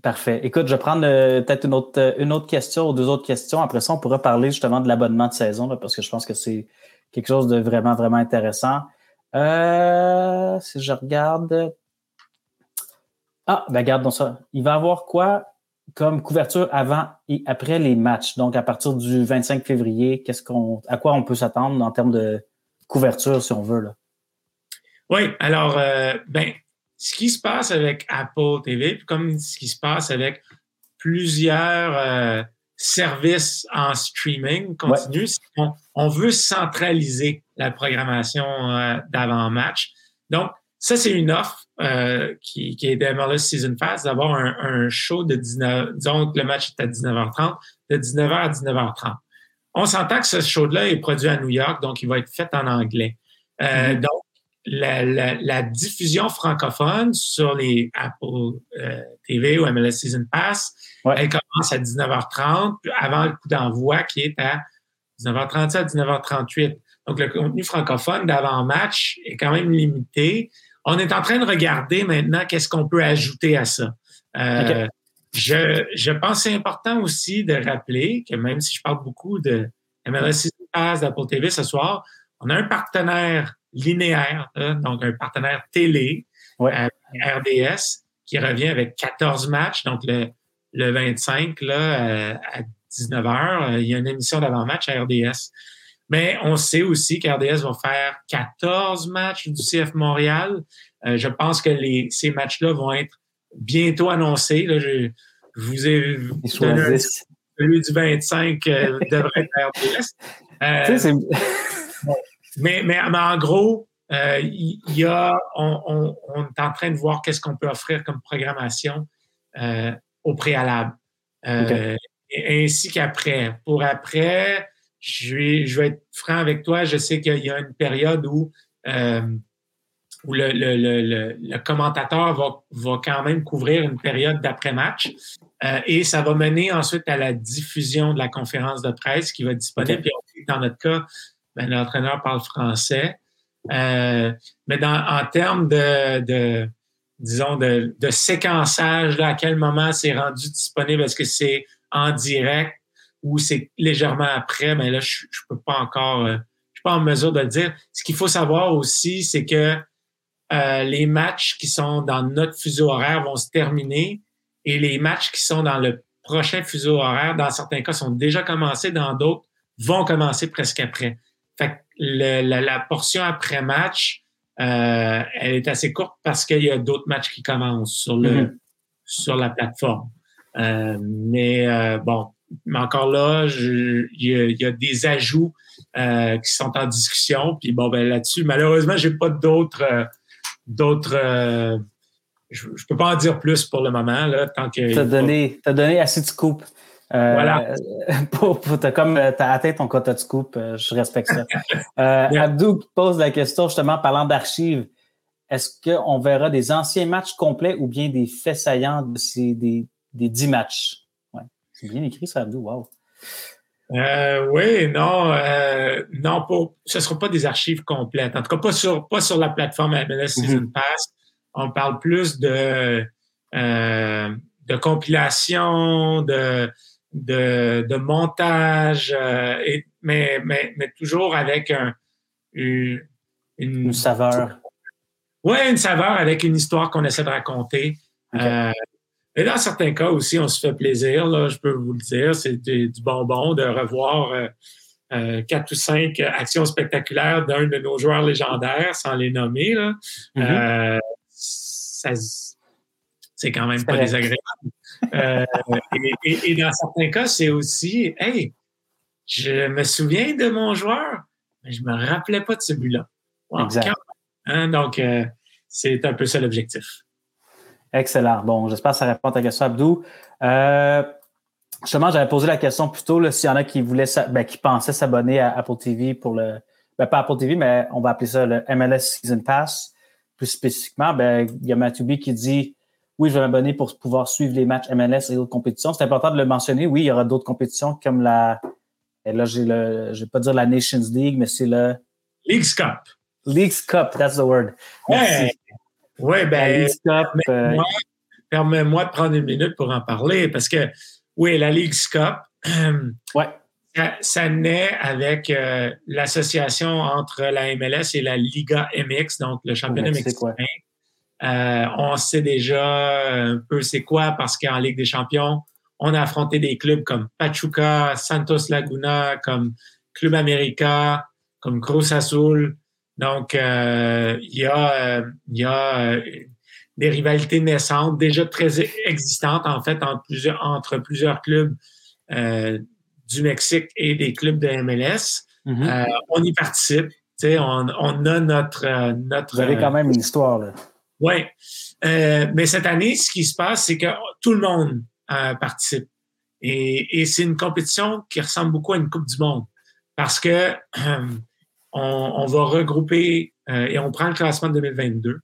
Parfait. Écoute, je vais prendre euh, peut-être une autre, euh, une autre question ou deux autres questions. Après ça, on pourra parler justement de l'abonnement de saison, parce que je pense que c'est quelque chose de vraiment, vraiment intéressant. Euh, si je regarde. Ah, ben regarde ça. Il va y avoir quoi comme couverture avant et après les matchs? Donc, à partir du 25 février, à quoi on peut s'attendre en termes de couverture, si on veut? Là? Oui, alors, ben, ce qui se passe avec Apple TV, puis comme ce qui se passe avec plusieurs euh, services en streaming continu, c'est qu'on on veut centraliser la programmation euh, d'avant-match. Donc, ça, c'est une offre euh, qui, qui est MLS Season Pass, d'avoir un, un, show de 19, disons que le match est à 19h30, de 19h à 19h30. On s'entend que ce show-là est produit à New York, donc il va être fait en anglais. Mm-hmm. Donc, la, diffusion francophone sur les Apple euh, TV ou MLS Season Pass, elle commence à 19h30, avant le coup d'envoi qui est à 19h37 à 19h38. Donc, le contenu francophone d'avant-match est quand même limité. On est en train de regarder maintenant qu'est-ce qu'on peut ajouter à ça. Euh, je, je pense que c'est important aussi de rappeler que même si je parle beaucoup de MLS Season Pass, d'Apple TV ce soir, on a un partenaire linéaire, donc un partenaire télé, euh, RDS, qui revient avec 14 matchs. Donc, le, le 25, là, euh, à 19h, euh, il y a une émission d'avant-match à RDS. Mais on sait aussi qu'RDS va faire 14 matchs du CF Montréal. je pense que les, ces matchs-là vont être bientôt annoncés. Là, je, vous ai donné celui du 25 devrait être RDS. Mais, mais, en gros, euh, y, a, on, on, est en train de voir qu'est-ce qu'on peut offrir comme programmation euh, au préalable. Euh, ainsi qu'après. Pour après, je vais, je vais être franc avec toi, je sais qu'il y a une période où, où le, le, le, le, commentateur va, va quand même couvrir une période d'après-match. Euh, et ça va mener ensuite à la diffusion de la conférence de presse qui va être disponible. Puis, dans notre cas, ben, l'entraîneur parle français. Euh, mais dans, en termes de, de disons, de, de séquençage, à quel moment c'est rendu disponible, est-ce que c'est en direct ou c'est légèrement après, mais là, je, je peux pas encore, euh, je suis pas en mesure de le dire. Ce qu'il faut savoir aussi, c'est que euh, les matchs qui sont dans notre fuseau horaire vont se terminer et les matchs qui sont dans le prochain fuseau horaire, dans certains cas, sont déjà commencés, dans d'autres, vont commencer presque après. Fait que la, portion après-match, euh, elle est assez courte parce qu'il y a d'autres matchs qui commencent sur le mm-hmm. sur la plateforme. Euh, mais euh, bon, mais encore là, il y, a des ajouts qui sont en discussion. Puis bon, ben là-dessus, malheureusement, j'ai pas d'autres d'autres. je, je peux pas en dire plus pour le moment là, tant que. T'as donné, as donné assez de scoop. Euh, voilà. Pour, pour as comme euh, t'as atteint ton quota de scoop, euh, je respecte ça. Abdou pose la question justement parlant d'archives. Est-ce qu'on verra des anciens matchs complets ou bien des faits saillants de ces des, des 10 matchs? Ouais. C'est bien écrit ça, Abdou. Wow. oui, non, non, pour, ce ne sera pas des archives complètes. En tout cas, pas sur, pas sur la plateforme MLS Season mm-hmm. Pass. On parle plus de, de compilation, de, de, de montage, euh, et, mais, mais, mais toujours avec un, une, une, saveur. Oui, une saveur avec une histoire qu'on essaie de raconter. Euh, et dans certains cas aussi, on se fait plaisir, là, je peux vous le dire. C'est du, bonbon de revoir euh, euh, quatre ou cinq actions spectaculaires d'un de nos joueurs légendaires, sans les nommer. Là. Mm-hmm. ça, c'est quand même pas désagréable. Euh, et, dans certains cas, c'est aussi, hey, je me souviens de mon joueur, mais je me rappelais pas de ce but-là. exact. Hein, donc, euh, c'est un peu ça l'objectif. Excellent. Bon, j'espère que ça répond à ta question, Abdou. Euh, justement, j'avais posé la question plus tôt, s'il y en a qui voulaient, ben, qui pensaient s'abonner à Apple TV pour le, ben, pas Apple TV, mais on va appeler ça le MLS Season Pass. Plus spécifiquement, ben, il y a B qui dit oui, je vais m'abonner pour pouvoir suivre les matchs MLS et autres compétitions. C'est important de le mentionner. Oui, il y aura d'autres compétitions comme la. Et là, j'ai le. Je vais pas dire la Nations League, mais c'est le. League's Cup. League's Cup, that's the word. Ouais. Ouais, ben. League's Cup. Euh, permets-moi de prendre une minute pour en parler parce que, oui, la Ligue Cup, ouais. ça, naît avec euh, l'association entre la MLS et la Liga MX, donc le championnat mexicain. Euh, on sait déjà un peu c'est quoi parce qu'en Ligue des champions, on a affronté des clubs comme Pachuca, Santos Laguna, comme Club América, comme Cruz Azul. Donc, euh, il y a, y a des rivalités naissantes, déjà très existantes en fait entre plusieurs, entre plusieurs clubs euh, du Mexique et des clubs de MLS. Mm-hmm. Euh, on y participe. On, on a notre, euh, notre. Vous avez quand même une histoire, là. Oui. mais cette année, ce qui se passe, c'est que tout le monde participe. Et, c'est une compétition qui ressemble beaucoup à une Coupe du Monde. Parce que on, va regrouper et on prend le classement de 2022.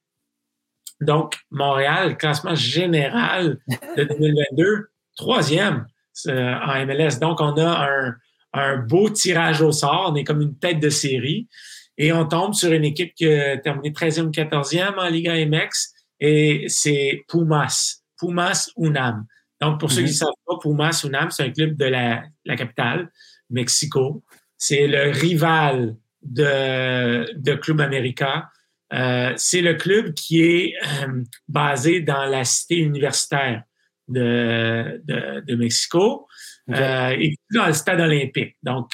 Donc, Montréal, classement général de 2022, troisième euh, en MLS. Donc, on a un, beau tirage au sort. On est comme une tête de série. Et on tombe sur une équipe qui a terminé 13e, 14e en Liga MX. Et c'est Pumas. Pumas Unam. Donc, pour ceux qui ne mhm. savent pas, Pumas Unam, c'est un club de la, la capitale, Mexico. C'est le rival de, de Club América. Euh, c'est le club qui est euh, basé dans la cité universitaire de, de, Mexico euh, et dans le stade olympique. Donc,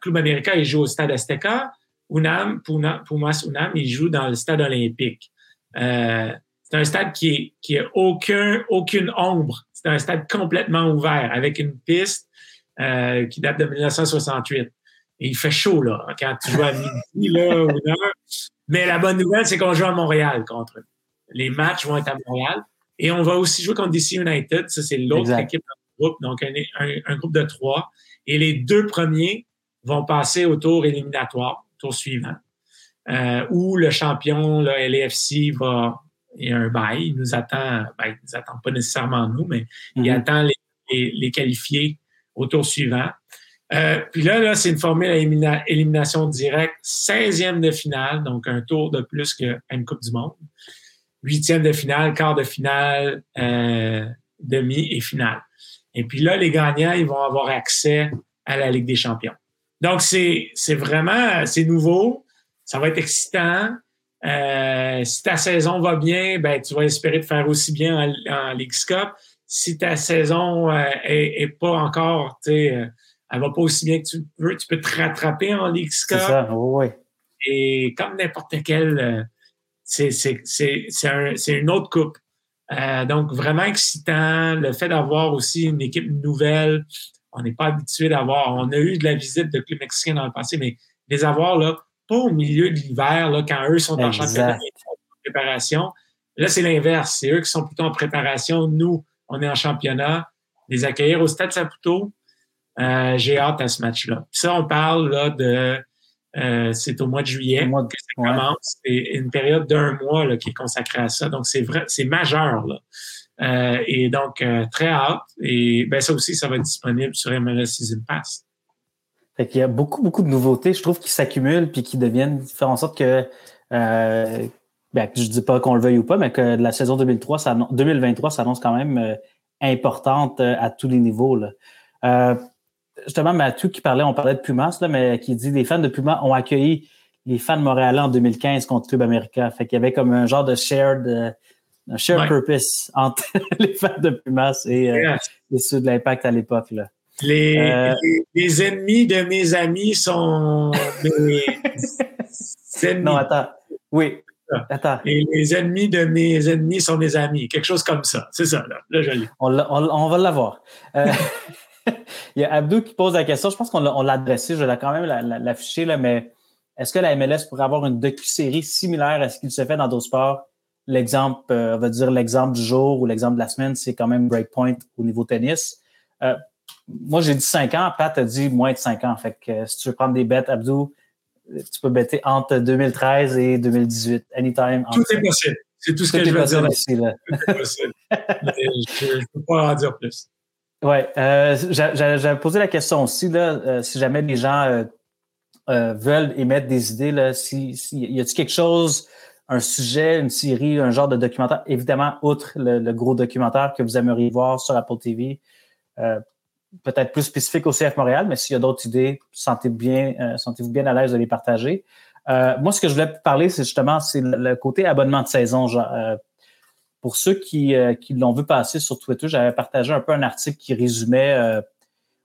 Club América, il joue au stade Azteca. Unam, Pumas Unam, il joue dans le stade olympique. c'est un stade qui est, qui a aucun, aucune ombre. C'est un stade complètement ouvert avec une piste qui date de 1968. Et il fait chaud, là, quand tu joues à midi, là, ou mais la bonne nouvelle, c'est qu'on joue à Montréal contre eux. Les matchs vont être à Montréal. Et on va aussi jouer contre DC United. Ça, c'est l'autre équipe dans groupe. Donc, un, groupe de trois. Et les deux premiers vont passer au tour éliminatoire, tour suivant, euh, où le champion, le LAFC, va. Il y a un bail. Il nous attend. Ben, il nous attend pas nécessairement nous, mais il mm-hmm. attend les, les qualifiés au tour suivant. Euh, puis là, là c'est une formule à élimination directe, 16e de finale, donc un tour de plus qu'à une Coupe du Monde. Huitième de finale, quart de finale, euh, demi et finale. Et puis là, les gagnants, ils vont avoir accès à la Ligue des champions. Donc, c'est, c'est vraiment, c'est nouveau. Ça va être excitant. Euh, si ta saison va bien, ben, tu vas espérer de faire aussi bien en, en Ligue Cup. Si ta saison euh, est, est, pas encore, tu sais, euh, elle va pas aussi bien que tu veux. Tu peux te rattraper en Ligue Cup. C'est ça, oui. Et comme n'importe quel, euh, c'est, c'est, c'est, c'est, un, c'est une autre coupe. Euh, donc, vraiment excitant. Le fait d'avoir aussi une équipe nouvelle, on n'est pas habitué d'avoir. On a eu de la visite de clubs mexicains dans le passé, mais les avoir là, pas au milieu de l'hiver, là, quand eux sont en championnat en préparation. Là, c'est l'inverse. C'est eux qui sont plutôt en préparation. Nous, on est en championnat. Les accueillir au Stade Saputo, euh, j'ai hâte à ce match-là. Ça, on parle là de euh, c'est au mois de juillet que ça commence. C'est une période d'un mois là, qui est consacrée à ça. Donc, c'est vrai, c'est majeur. Là. Euh, et donc, très hâte. Et ben, ça aussi, ça va être disponible sur MLS Season Pass. Fait qu'il y a beaucoup, beaucoup de nouveautés, je trouve, qui s'accumulent puis qui deviennent, faire en sorte que, euh, ben, je dis pas qu'on le veuille ou pas, mais que la saison 2003, ça, 2023 s'annonce quand même importante à tous les niveaux. Là justement, Mathieu qui parlait, on parlait de Pumas, là, mais qui dit les fans de Pumas ont accueilli les fans de Montréal en 2015 contre Club America. Fait qu'il y avait comme un genre de shared, euh, un shared purpose entre les fans de Pumas et, euh, ceux de l'Impact à l'époque. Euh, les, les, ennemis de mes amis sont mes ennemis. Non, attends. Oui. Attends. Et les ennemis de mes ennemis sont mes amis. Quelque chose comme ça. C'est ça, là. là je on, on, on, va l'avoir. Il y a Abdou qui pose la question. Je pense qu'on l'a adressé. Je vais quand même l'afficher, là, mais est-ce que la MLS pourrait avoir une docu-série similaire à ce qu'il se fait dans d'autres sports? L'exemple, euh, on va dire l'exemple du jour ou l'exemple de la semaine, c'est quand même Breakpoint au niveau tennis. Euh, moi, j'ai dit 5 ans. Pat a dit moins de 5 ans. Fait que euh, si tu veux prendre des bêtes, Abdou, tu peux bêter entre 2013 et 2018. Anytime. Tout est possible. C'est tout ce que je veux dire. Ici, là. Tout est possible. je ne peux pas en dire plus. Oui, euh, j'avais posé la question aussi, là, euh, si jamais les gens euh, veulent émettre des idées, là, si, si, y a-t-il quelque chose un sujet, une série, un genre de documentaire, évidemment, outre le, gros documentaire que vous aimeriez voir sur Apple TV, euh, peut-être plus spécifique au CF Montréal, mais s'il y a d'autres idées, sentez bien, euh, sentez-vous bien à l'aise de les partager. Euh, moi, ce que je voulais parler, c'est justement c'est le, côté abonnement de saison. pour ceux qui, qui l'ont vu passer sur Twitter, j'avais partagé un peu un article qui résumait,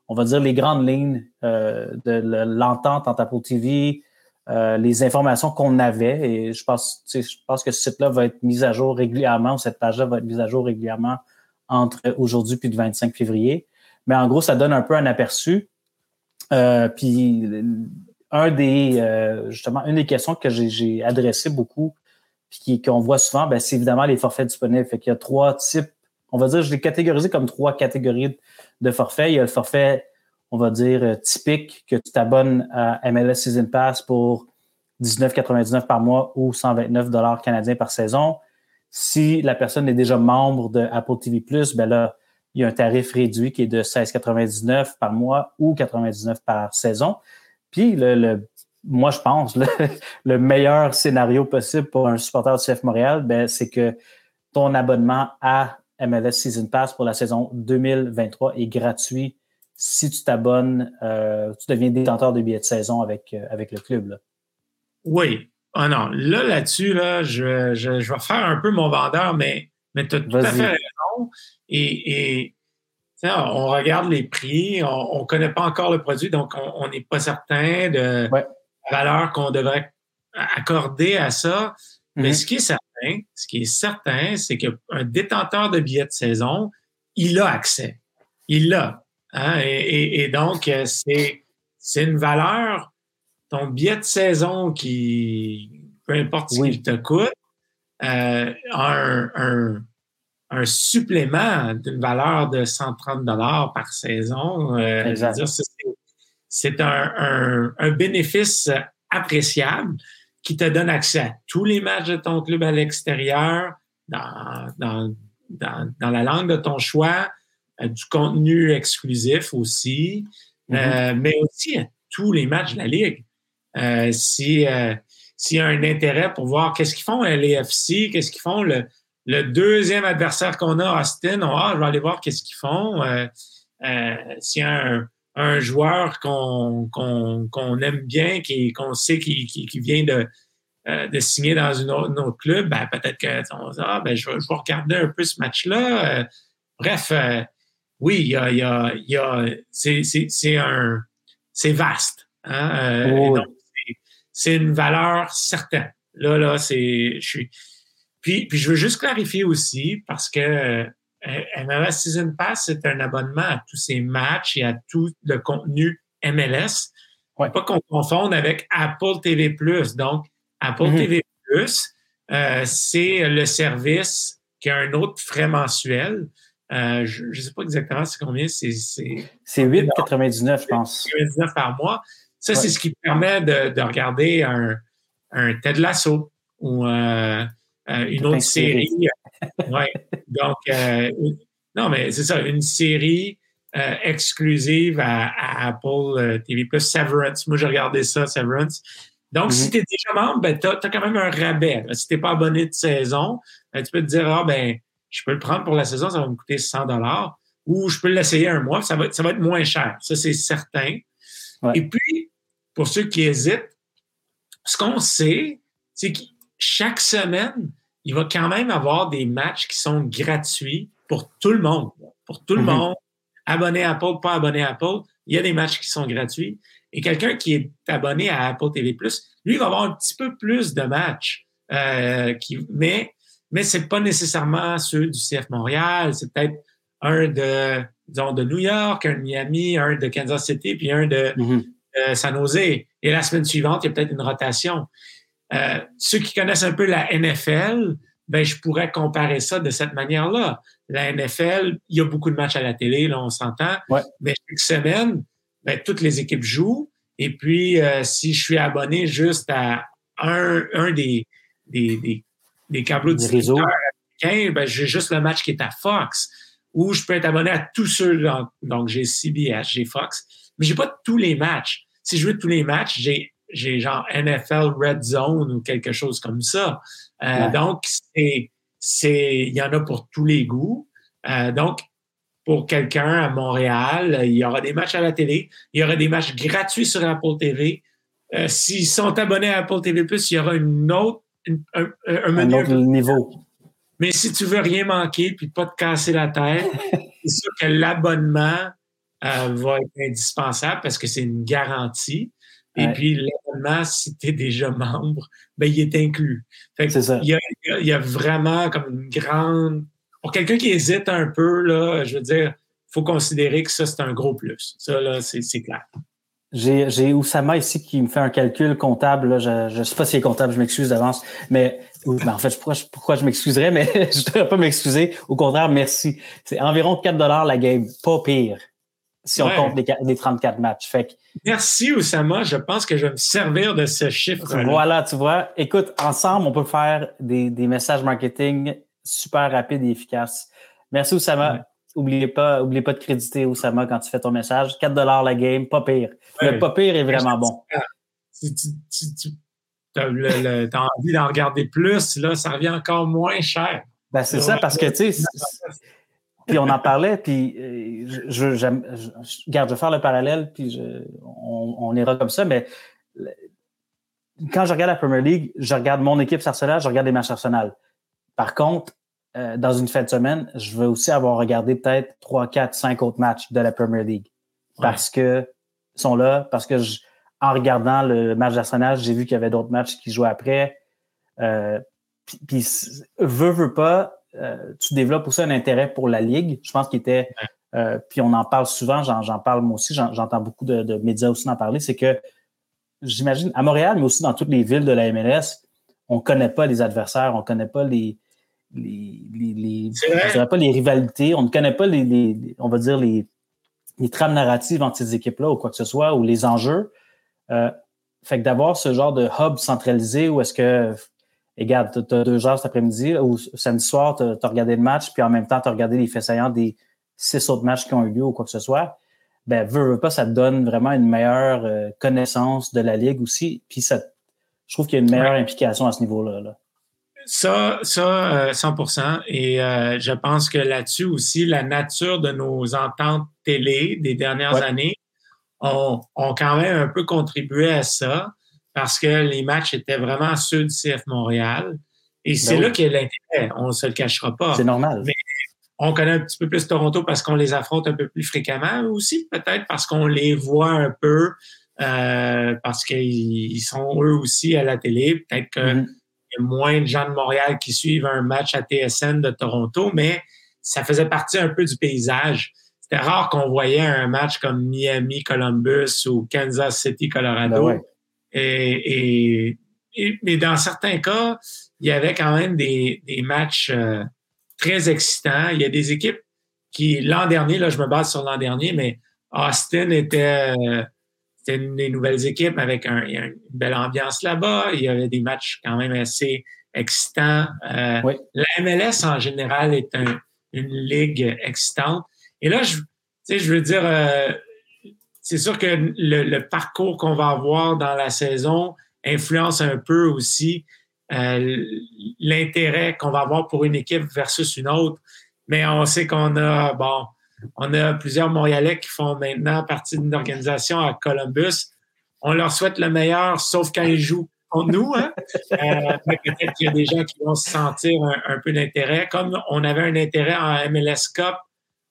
on va dire, les grandes lignes de l'entente entre Apple TV, euh, les informations qu'on avait. Et je pense, je pense que ce site-là va être mis à jour régulièrement, ou cette page-là va être mise à jour régulièrement entre aujourd'hui et le 25 février. Mais en gros, ça donne un peu un aperçu. Euh, puis un des euh, justement une des questions que j'ai adressées beaucoup puis qu'on voit souvent, ben, c'est évidemment les forfaits disponibles. Fait qu'il y a trois types, on va dire, je l'ai catégorisé comme trois catégories de forfaits. Il y a le forfait on va dire, euh, typique que tu t'abonnes à MLS Season Pass pour 19,99 par mois ou 129 dollars canadiens par saison. Si la personne est déjà membre de Apple TV+, ben là, il y a un tarif réduit qui est de 16,99 par mois ou 99 par saison. Puis le, moi, je pense, le, le, meilleur scénario possible pour un supporter du CF Montréal, ben, c'est que ton abonnement à MLS Season Pass pour la saison 2023 est gratuit si tu t'abonnes, euh, tu deviens détenteur de billets de saison avec, euh, avec le club. Oui. Ah non, là, là-dessus, là, je, je, vais faire un peu mon vendeur, mais, mais tu as tout à fait raison. Et, et on regarde les prix, on ne connaît pas encore le produit, donc on n'est pas certain de la valeur qu'on devrait accorder à ça. Mais mm-hmm. ce qui est certain, ce qui est certain, c'est qu'un détenteur de billets de saison, il a accès. Il l'a. Hein, et, donc, euh, c'est, c'est une valeur, ton billet de saison qui, peu importe ce qu'il te coûte, euh, un, un, un, supplément d'une valeur de 130 dollars par saison. Euh, c'est, un, un, bénéfice appréciable qui te donne accès à tous les matchs de ton club à l'extérieur, dans, dans, dans, dans la langue de ton choix, du contenu exclusif aussi, mm-hmm. euh, mais aussi à tous les matchs de la Ligue. Euh, si s'il y a un intérêt pour voir qu'est-ce qu'ils font à l'AFC, qu'est-ce qu'ils font le, le deuxième adversaire qu'on a, Austin, oh, ah, je vais aller voir qu'est-ce qu'ils font. Euh, s'il y a un, un joueur qu'on qu'on aime bien, qu'on sait qui, qui, vient de, de signer dans une autre, un autre club, ben, peut-être que on ah, ben, je, vais, je vais regarder un peu ce match-là. bref, oui, il y a, il y a, c'est un, c'est vaste. Hein? Euh, c'est une valeur certaine. Là, là, c'est, je suis. Puis, puis je veux juste clarifier aussi parce que euh, MLS Season Pass, c'est un abonnement à tous ces matchs et à tout le contenu MLS. Ouais. Pas qu'on confonde avec Apple TV+. Donc, Apple mm-hmm. TV+, euh, c'est le service qui a un autre frais mensuel. Euh, je ne sais pas exactement c'est combien. C'est 8,99, je pense. 8,99 par mois. Ça, c'est ce qui permet de, de regarder un, un, Ted Lasso ou euh, euh une autre série. ouais. Donc, euh, non, mais c'est ça, une série exclusive à, à, Apple TV Plus, Severance. Moi, j'ai regardé ça, Severance. Donc, si mm-hmm. tu es déjà membre, ben, tu as, as, quand même un rabais. Si tu n'es pas abonné de saison, ben, tu peux te dire, ah, ben, je peux le prendre pour la saison, ça va me coûter 100 dollars, ou je peux l'essayer un mois, ça va, ça va être moins cher. Ça, c'est certain. Et puis, pour ceux qui hésitent, ce qu'on sait, c'est que chaque semaine, il va quand même avoir des matchs qui sont gratuits pour tout le monde. Pour tout le mm-hmm. monde, abonné à Apple, pas abonné à Apple, il y a des matchs qui sont gratuits. Et quelqu'un qui est abonné à Apple TV+, lui, il va avoir un petit peu plus de matchs. Euh, qui, mais mais c'est pas nécessairement ceux du CF Montréal. C'est peut-être un de, disons, de New York, un de Miami, un de Kansas City, puis un de mm-hmm. San Jose. Et la semaine suivante, il y a peut-être une rotation. Euh, ceux qui connaissent un peu la NFL, ben, je pourrais comparer ça de cette manière-là. La NFL, il y a beaucoup de matchs à la télé, là, on s'entend. Mais chaque semaine, ben, toutes les équipes jouent. Et puis, euh, si je suis abonné juste à un, un des, des, des des câbles distributeurs ben, j'ai juste le match qui est à Fox. Ou je peux être abonné à tous ceux, donc, j'ai CBS, j'ai Fox, mais j'ai pas tous les matchs. Si je veux tous les matchs, j'ai j'ai genre NFL Red Zone ou quelque chose comme ça. Euh, donc, c'est, c'est, il y en a pour tous les goûts. Euh, donc, pour quelqu'un à Montréal, il y aura des matchs à la télé, il y aura des matchs gratuits sur Apple TV. Euh, s'ils sont abonnés à Apple TV+, il y aura une autre, un, un, autre niveau. Mais si tu veux rien manquer puis pas te casser la tête, c'est sûr que l'abonnement euh, va être indispensable parce que c'est une garantie. Et puis, l'abonnement, si tu es déjà membre, ben, il est inclus. c'est ça. Il y, a, il y, a, vraiment comme une grande. Pour quelqu'un qui hésite un peu, là, je veux dire, faut considérer que ça, c'est un gros plus. Ça, là, c'est clair. J'ai Oussama ici qui me fait un calcul comptable. Je ne sais pas s'il est comptable, je m'excuse d'avance. Mais ben, en fait, pourquoi, pourquoi je m'excuserais, mais je ne devrais pas m'excuser. Au contraire, merci. C'est environ 4 la game. Pas pire. Si on compte les, 34 matchs. Fait Merci Oussama. Je pense que je vais me servir de ce chiffre. -là. Voilà, tu vois. Écoute, ensemble, on peut faire des, des messages marketing super rapides et efficaces. Merci Oussama. Oubliez pas, oubliez pas de créditer Oussama quand tu fais ton message. 4 la game, pas pire. Le pas pire est vraiment bon. Si tu, as, envie d'en regarder plus, là, ça revient encore moins cher. Ben, c'est ça, parce que, tu sais, puis on en parlait, puis euh, je, je, garde, je vais faire le parallèle, puis on, on, ira comme ça, mais quand je regarde la Premier League, je regarde mon équipe Arsenal, je regarde les matchs Arsenal. Par contre, euh, dans une fin de semaine, je veux aussi avoir regardé peut-être 3, 4, 5 autres matchs de la Premier League. Parce que sont là, parce que en regardant le match d'Arsenal, j'ai vu qu'il y avait d'autres matchs qui jouaient après. Euh, puis, veut, veut pas, euh, tu développes aussi un intérêt pour la Ligue. Je pense qu'il était, euh, puis on en parle souvent, j'en parle moi aussi, j'entends beaucoup de, médias aussi en parler, c'est que j'imagine, à Montréal, mais aussi dans toutes les villes de la MLS, on connaît pas les adversaires, on connaît pas les, les, les, pas les rivalités, on ne connaît pas les, les, on va dire les, les trames narratives entre ces équipes-là ou quoi que ce soit, ou les enjeux. Euh, fait que d'avoir ce genre de hub centralisé où est-ce que, regarde, tu as deux heures cet après-midi ou samedi soir, tu as, regardé le match, puis en même temps, tu as regardé les faits saillants des six autres matchs qui ont eu lieu ou quoi que ce soit. Ben, veux, veux pas, ça te donne vraiment une meilleure euh, connaissance de la Ligue aussi. Puis ça, je trouve qu'il y a une meilleure implication à ce niveau-là. Là. Ça, ça, 100%. Euh, Et euh, je pense que là-dessus aussi, la nature de nos ententes télé des dernières années ont, ont, quand même un peu contribué à ça parce que les matchs étaient vraiment ceux du CF Montréal. Et ben c'est là qu'il y a l'intérêt. On ne se le cachera pas. C'est normal. Mais on connaît un petit peu plus Toronto parce qu'on les affronte un peu plus fréquemment, aussi peut-être parce qu'on les voit un peu, euh, parce qu'ils sont eux aussi à la télé. Peut-être que mm-hmm y a moins de gens de Montréal qui suivent un match à TSN de Toronto, mais ça faisait partie un peu du paysage. C'était rare qu'on voyait un match comme Miami, Columbus ou Kansas City, Colorado. Ben et, et, mais dans certains cas, il y avait quand même des, des matchs euh, très excitants. Il y a des équipes qui, l'an dernier, là, je me base sur l'an dernier, mais Austin était, euh, c'était une des nouvelles équipes avec un, une belle ambiance là-bas. Il y avait des matchs quand même assez excitants. Euh, La MLS en général est une ligue excitante. Et là, je, je veux dire, euh, c'est sûr que le, parcours qu'on va avoir dans la saison influence un peu aussi euh, l'intérêt qu'on va avoir pour une équipe versus une autre. Mais on sait qu'on a, bon, on a plusieurs Montréalais qui font maintenant partie d'une organisation à Columbus. On leur souhaite le meilleur, sauf quand ils jouent contre nous. Hein? Euh, peut-être qu'il y a des gens qui vont se sentir un, peu d'intérêt. Comme on avait un intérêt en MLS Cup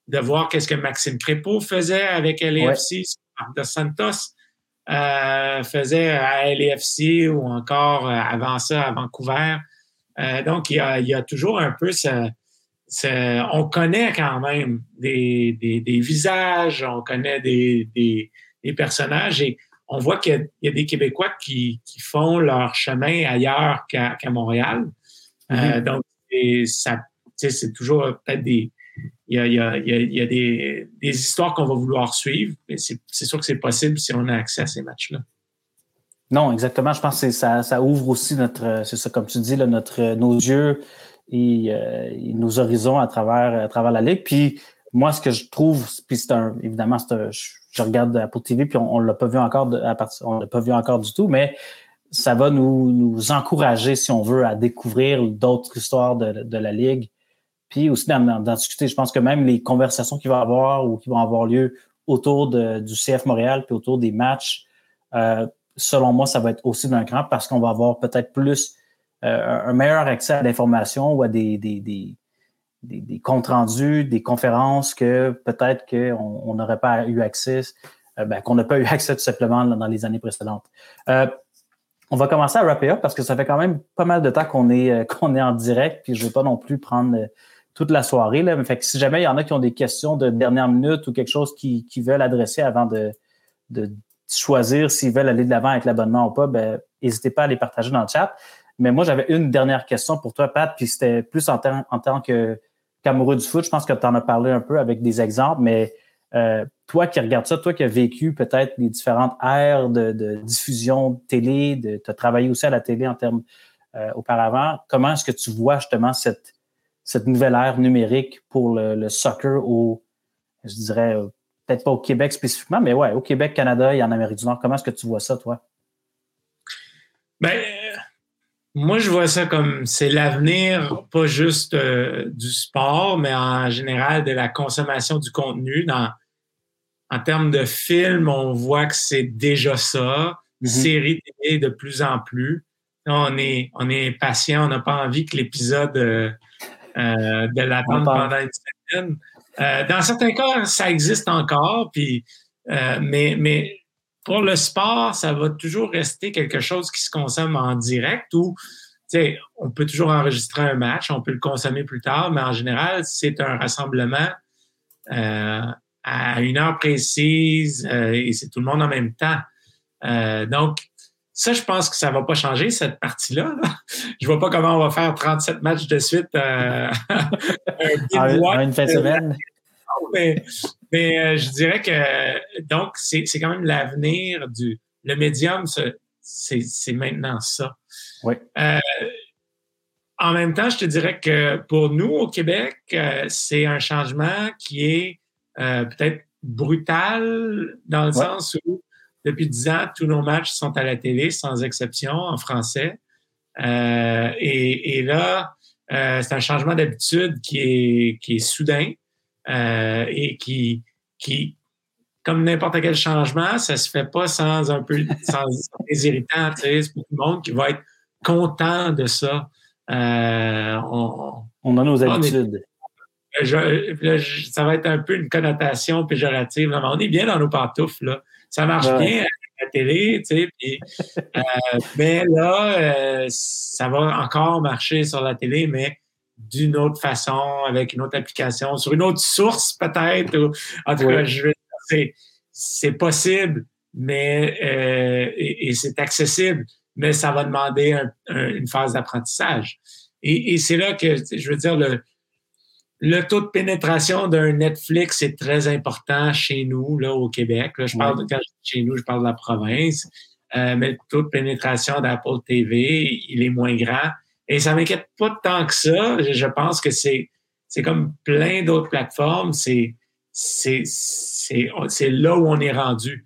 de voir qu'est-ce que Maxime Crépeau faisait avec LAFC, de Santos euh, faisait à LAFC ou encore euh, avant ça à Vancouver. donc, il y, a, toujours un peu ce, on connaît quand même des, visages, on connaît des, personnages et on voit qu'il y, a des Québécois qui, font leur chemin ailleurs qu'à Montréal. Euh, mm-hmm. donc, c'est toujours peut-être des. Il y a, des, histoires qu'on va vouloir suivre, mais c'est sûr que c'est possible si on a accès à ces matchs-là. Non, exactement. Je pense que ça, ça ouvre aussi notre, c'est ça, comme tu dis, notre, nos yeux euh, et, nos horizons à travers, à travers la Ligue. Puis moi, ce que je trouve, puis c'est un, évidemment, je je regarde Apple TV, puis on, ne l'a pas vu encore à partir, on l'a pas vu encore du tout, mais ça va nous, nous encourager, si on veut, à découvrir d'autres histoires de, de, la Ligue. Puis aussi d'en discuter. Je pense que même les conversations qui vont avoir ou qui vont avoir lieu autour de, du CF Montréal, puis autour des matchs, euh, selon moi, ça va être aussi d'un cran parce qu'on va avoir peut-être plus un meilleur accès à l'information ou à des, des, des, des, comptes rendus, des conférences que peut-être qu'on n'aurait pas eu accès, euh, ben, qu'on n'a pas eu accès tout simplement dans les années précédentes. Euh, on va commencer à wrap up parce que ça fait quand même pas mal de temps qu'on est, est en direct, puis je ne veux pas non plus prendre toute la soirée. Là. Si jamais il y en a qui ont des questions de dernière minute ou quelque chose qu'ils qui veulent adresser avant de, de choisir s'ils veulent aller de l'avant avec l'abonnement ou pas, ben, n'hésitez pas à les partager dans le chat. Mais moi, j'avais une dernière question pour toi, Pat, puis c'était plus en, en tant que qu'amoureux du foot. Je pense que tu en as parlé un peu avec des exemples, mais euh, toi qui regardes ça, toi qui as vécu peut-être les différentes ères de, diffusion de télé, tu as travaillé aussi à la télé en termes euh, auparavant, comment est-ce que tu vois justement cette, cette nouvelle ère numérique pour le, soccer au, je dirais, euh, peut-être pas au Québec spécifiquement, mais ouais, au Québec, Canada et en Amérique du Nord? Comment est-ce que tu vois ça, toi? Ben, moi, je vois ça comme c'est l'avenir, pas juste euh, du sport, mais en général de la consommation du contenu. Dans, en termes de films, on voit que c'est déjà ça. Séries télé de plus en plus. On est, on est patient, on n'a pas envie que l'épisode euh, euh de l'attendre pendant une semaine. Euh, dans certains cas, ça existe encore, puis, mais, mais pour le sport, ça va toujours rester quelque chose qui se consomme en direct ou on peut toujours enregistrer un match, on peut le consommer plus tard, mais en général, c'est un rassemblement euh, à une heure précise euh, et c'est tout le monde en même temps. Euh, donc, ça, je pense que ça va pas changer, cette partie-là. Je vois pas comment on va faire 37 matchs de suite euh, en une fin de semaine. Mais, mais euh, je dirais que donc c'est quand même l'avenir du le médium, c'est maintenant ça. Oui. Euh, en même temps, je te dirais que pour nous au Québec, euh, c'est un changement qui est peut-être brutal dans le sens où depuis dix ans, tous nos matchs sont à la télé sans exception en français. Et, et, là, c'est un changement d'habitude qui est, qui est soudain. Euh, et qui, qui, comme n'importe quel changement, ça se fait pas sans un peu sans des irritants. C'est pour tout le monde qui va être content de ça. Euh, on, on, a nos habitudes. ça va être un peu une connotation péjorative. on est bien dans nos pantoufles. Là. Ça marche bien à la télé, tu sais, euh, mais là, ça va encore marcher sur la télé, mais d'une autre façon, avec une autre application, sur une autre source peut-être. En tout cas, je c'est possible, mais euh, et, c'est accessible, mais ça va demander une phase d'apprentissage. Et, c'est là que je veux dire le le taux de pénétration d'un Netflix est très important chez nous, là, au Québec. Là, je parle de, quand je dis chez nous, je parle de la province. Euh, mais le taux de pénétration d'Apple TV, il est moins grand. Et ça m'inquiète pas tant que ça. Je pense que c'est c'est comme plein d'autres plateformes. C'est c'est c'est là où on est rendu.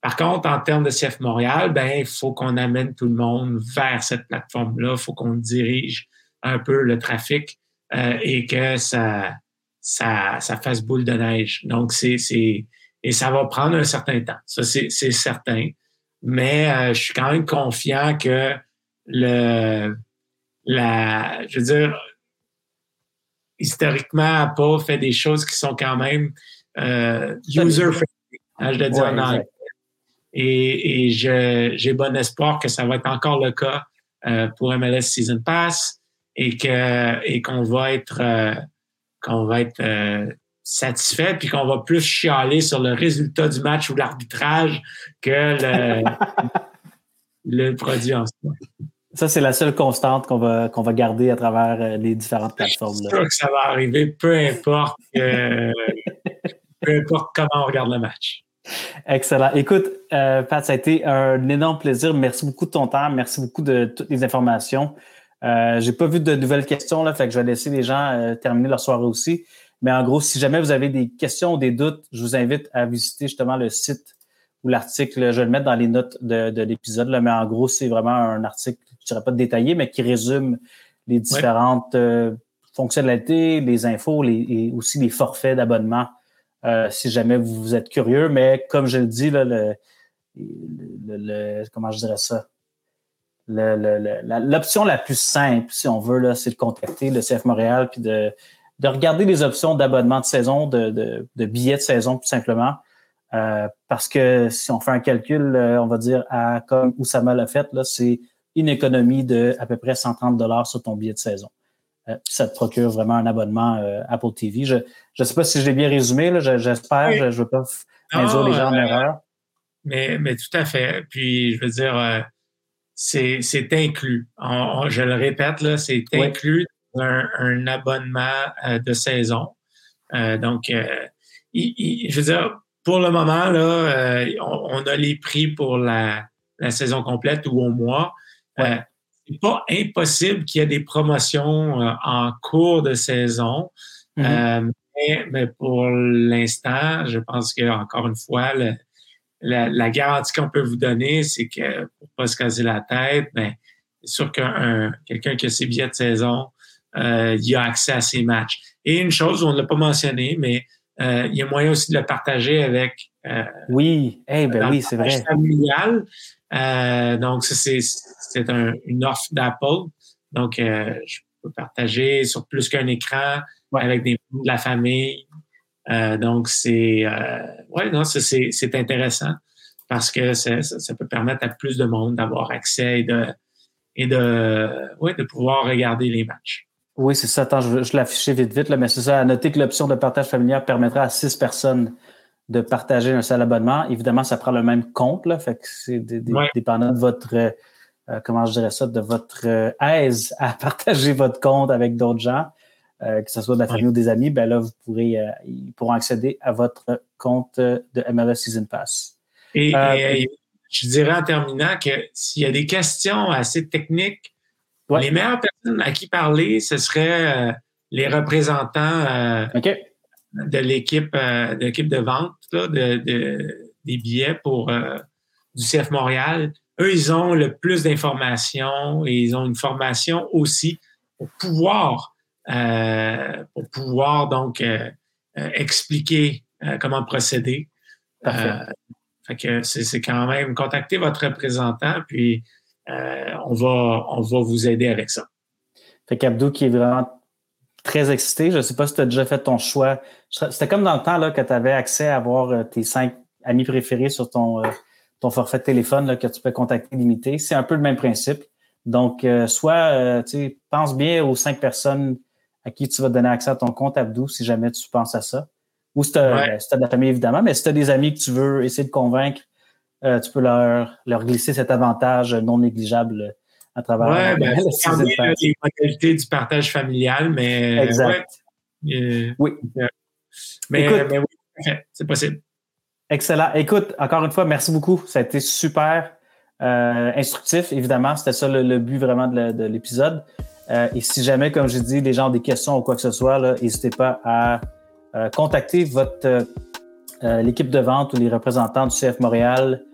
Par contre, en termes de CF Montréal, ben il faut qu'on amène tout le monde vers cette plateforme-là. Il faut qu'on dirige un peu le trafic euh, et que ça ça ça fasse boule de neige. Donc c'est c'est et ça va prendre un certain temps. Ça c'est c'est certain. Mais euh, je suis quand même confiant que le la, je veux dire, historiquement, Apple fait des choses qui sont quand même euh, user-friendly, hein, je le dis en anglais. Et, et j'ai bon espoir que ça va être encore le cas euh, pour MLS Season Pass et que et qu'on va être euh, qu'on va être satisfait puis qu'on va plus chialer sur le résultat du match ou l'arbitrage que le, le produit en soi. Ça, c'est la seule constante qu'on va, qu'on va garder à travers euh, les différentes plateformes. Je suis sûr que ça va arriver, peu importe, euh, peu importe comment on regarde le match. Excellent. Écoute, euh, Pat, ça a été un énorme plaisir. Merci beaucoup de ton temps. Merci beaucoup de toutes les informations. Euh, J'ai pas vu de nouvelles questions, là, fait que je vais laisser les gens terminer leur soirée aussi. Mais en gros, si jamais vous avez des questions ou des doutes, je vous invite à visiter justement le site ou l'article. Je vais le mettre dans les notes de, l'épisode, mais en gros, c'est vraiment un article, dirais pas détaillé, mais qui résume les différentes euh, fonctionnalités, les infos les, et aussi les forfaits d'abonnement euh, si jamais vous, êtes curieux. Mais comme je le dis, là, le, comment je dirais ça? L'option la plus simple, si on veut, c'est de contacter le CF Montréal puis de, de regarder les options d'abonnement de saison, de, de, billets de saison, tout simplement. Euh, parce que si on fait un calcul, on va dire à comme Oussama l'a fait, c'est une économie de à peu près 130 dollars sur ton billet de saison. Euh, ça te procure vraiment un abonnement Apple TV. Je ne sais pas si je l'ai bien résumé, j'espère, je ne veux pas induire les gens en erreur. Mais, mais tout à fait. Puis, je veux dire, c'est inclus. je le répète, c'est inclus un, un, abonnement de saison. donc, je veux dire, pour le moment, là, euh, on, a les prix pour la, saison complète ou au mois. Euh, c'est pas impossible qu'il y ait des promotions euh, en cours de saison. Mm-hmm. mais, pour l'instant, je pense que encore une fois, la, garantie qu'on peut vous donner, c'est que pour pas se casser la tête, ben, c'est sûr que quelqu'un qui a ses billets de saison, il a accès à ses matchs. Et une chose, on ne l'a pas mentionné, mais euh, il y a moyen aussi de le partager avec. Euh, oui, eh ben oui, c'est vrai. Familial. Euh, donc, c'est une offre d'Apple. Donc, je peux partager sur plus qu'un écran avec des membres de la famille. donc, c'est ouais, non, c'est intéressant parce que ça, ça, peut permettre à plus de monde d'avoir accès et de et de ouais, de pouvoir regarder les matchs. Oui, c'est ça. Attends, je, je l'afficher vite, vite, là, mais c'est ça. À noter que l'option de partage familial permettra à six personnes de partager un seul abonnement. Évidemment, ça prend le même compte, là. Fait que c'est dépendant de votre, euh, euh, comment je dirais ça, de votre euh, aise à partager votre compte avec d'autres gens, que ce soit de la famille ou des amis, ben là, vous pourrez, ils pourront accéder à votre compte de MLS Season Pass. Et, et je dirais en terminant que s'il y a des questions assez techniques, les meilleures personnes à qui parler, ce seraient euh, les représentants de l'équipe euh, de l'équipe de vente de, des billets pour du CF Montréal. Eux, ils ont le plus d'informations et ils ont une formation aussi pour pouvoir pour pouvoir donc expliquer comment procéder. fait que c'est quand même contacter votre représentant puis euh, on, va, on va vous aider avec ça. Fait qu'Abdou qui est vraiment très excité. Je ne sais pas si tu as déjà fait ton choix. C'était comme dans le temps là, que tu avais accès à avoir euh, tes cinq amis préférés sur ton, euh, ton forfait de téléphone là, que tu peux contacter limité. C'est un peu le même principe. Donc, soit tu pense bien aux cinq personnes à qui tu vas donner accès à ton compte Abdou si jamais tu penses à ça. Ou si tu as, de la famille, évidemment, mais si tu as des amis que tu veux essayer de convaincre euh, tu peux leur, leur glisser cet avantage non négligeable à travers ouais, ben, les modalités du partage familial, mais exact. Euh, oui. Mais, oui, c'est possible. Excellent. Écoute, encore une fois, merci beaucoup. Ça a été super euh, instructif, évidemment. C'était ça le, but vraiment de l'épisode. et si jamais, comme j'ai dit, les gens ont des questions ou quoi que ce soit, n'hésitez pas à contacter votre l'équipe de vente ou les représentants du CF Montréal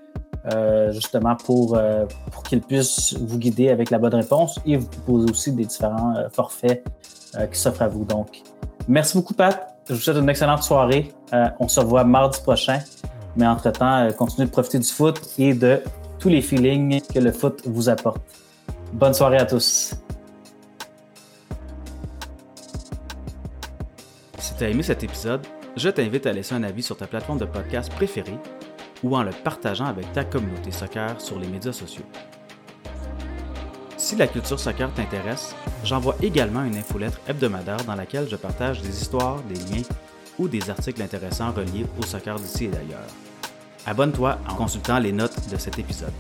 euh, justement pour, euh, pour qu'ils puissent vous guider avec la bonne réponse et vous proposer aussi des différents euh, forfaits qui s'offrent à vous. Donc, merci beaucoup, Pat. Je vous souhaite une excellente soirée. on se revoit mardi prochain. Mais entre-temps, continuez de profiter du foot et de tous les feelings que le foot vous apporte. Bonne soirée à tous. Si tu as aimé cet épisode, je t'invite à laisser un avis sur ta plateforme de podcast préférée ou en le partageant avec ta communauté soccer sur les médias sociaux. Si la culture soccer t'intéresse, j'envoie également une infolettre hebdomadaire dans laquelle je partage des histoires, des liens ou des articles intéressants reliés au soccer d'ici et d'ailleurs. Abonne-toi en consultant les notes de cet épisode.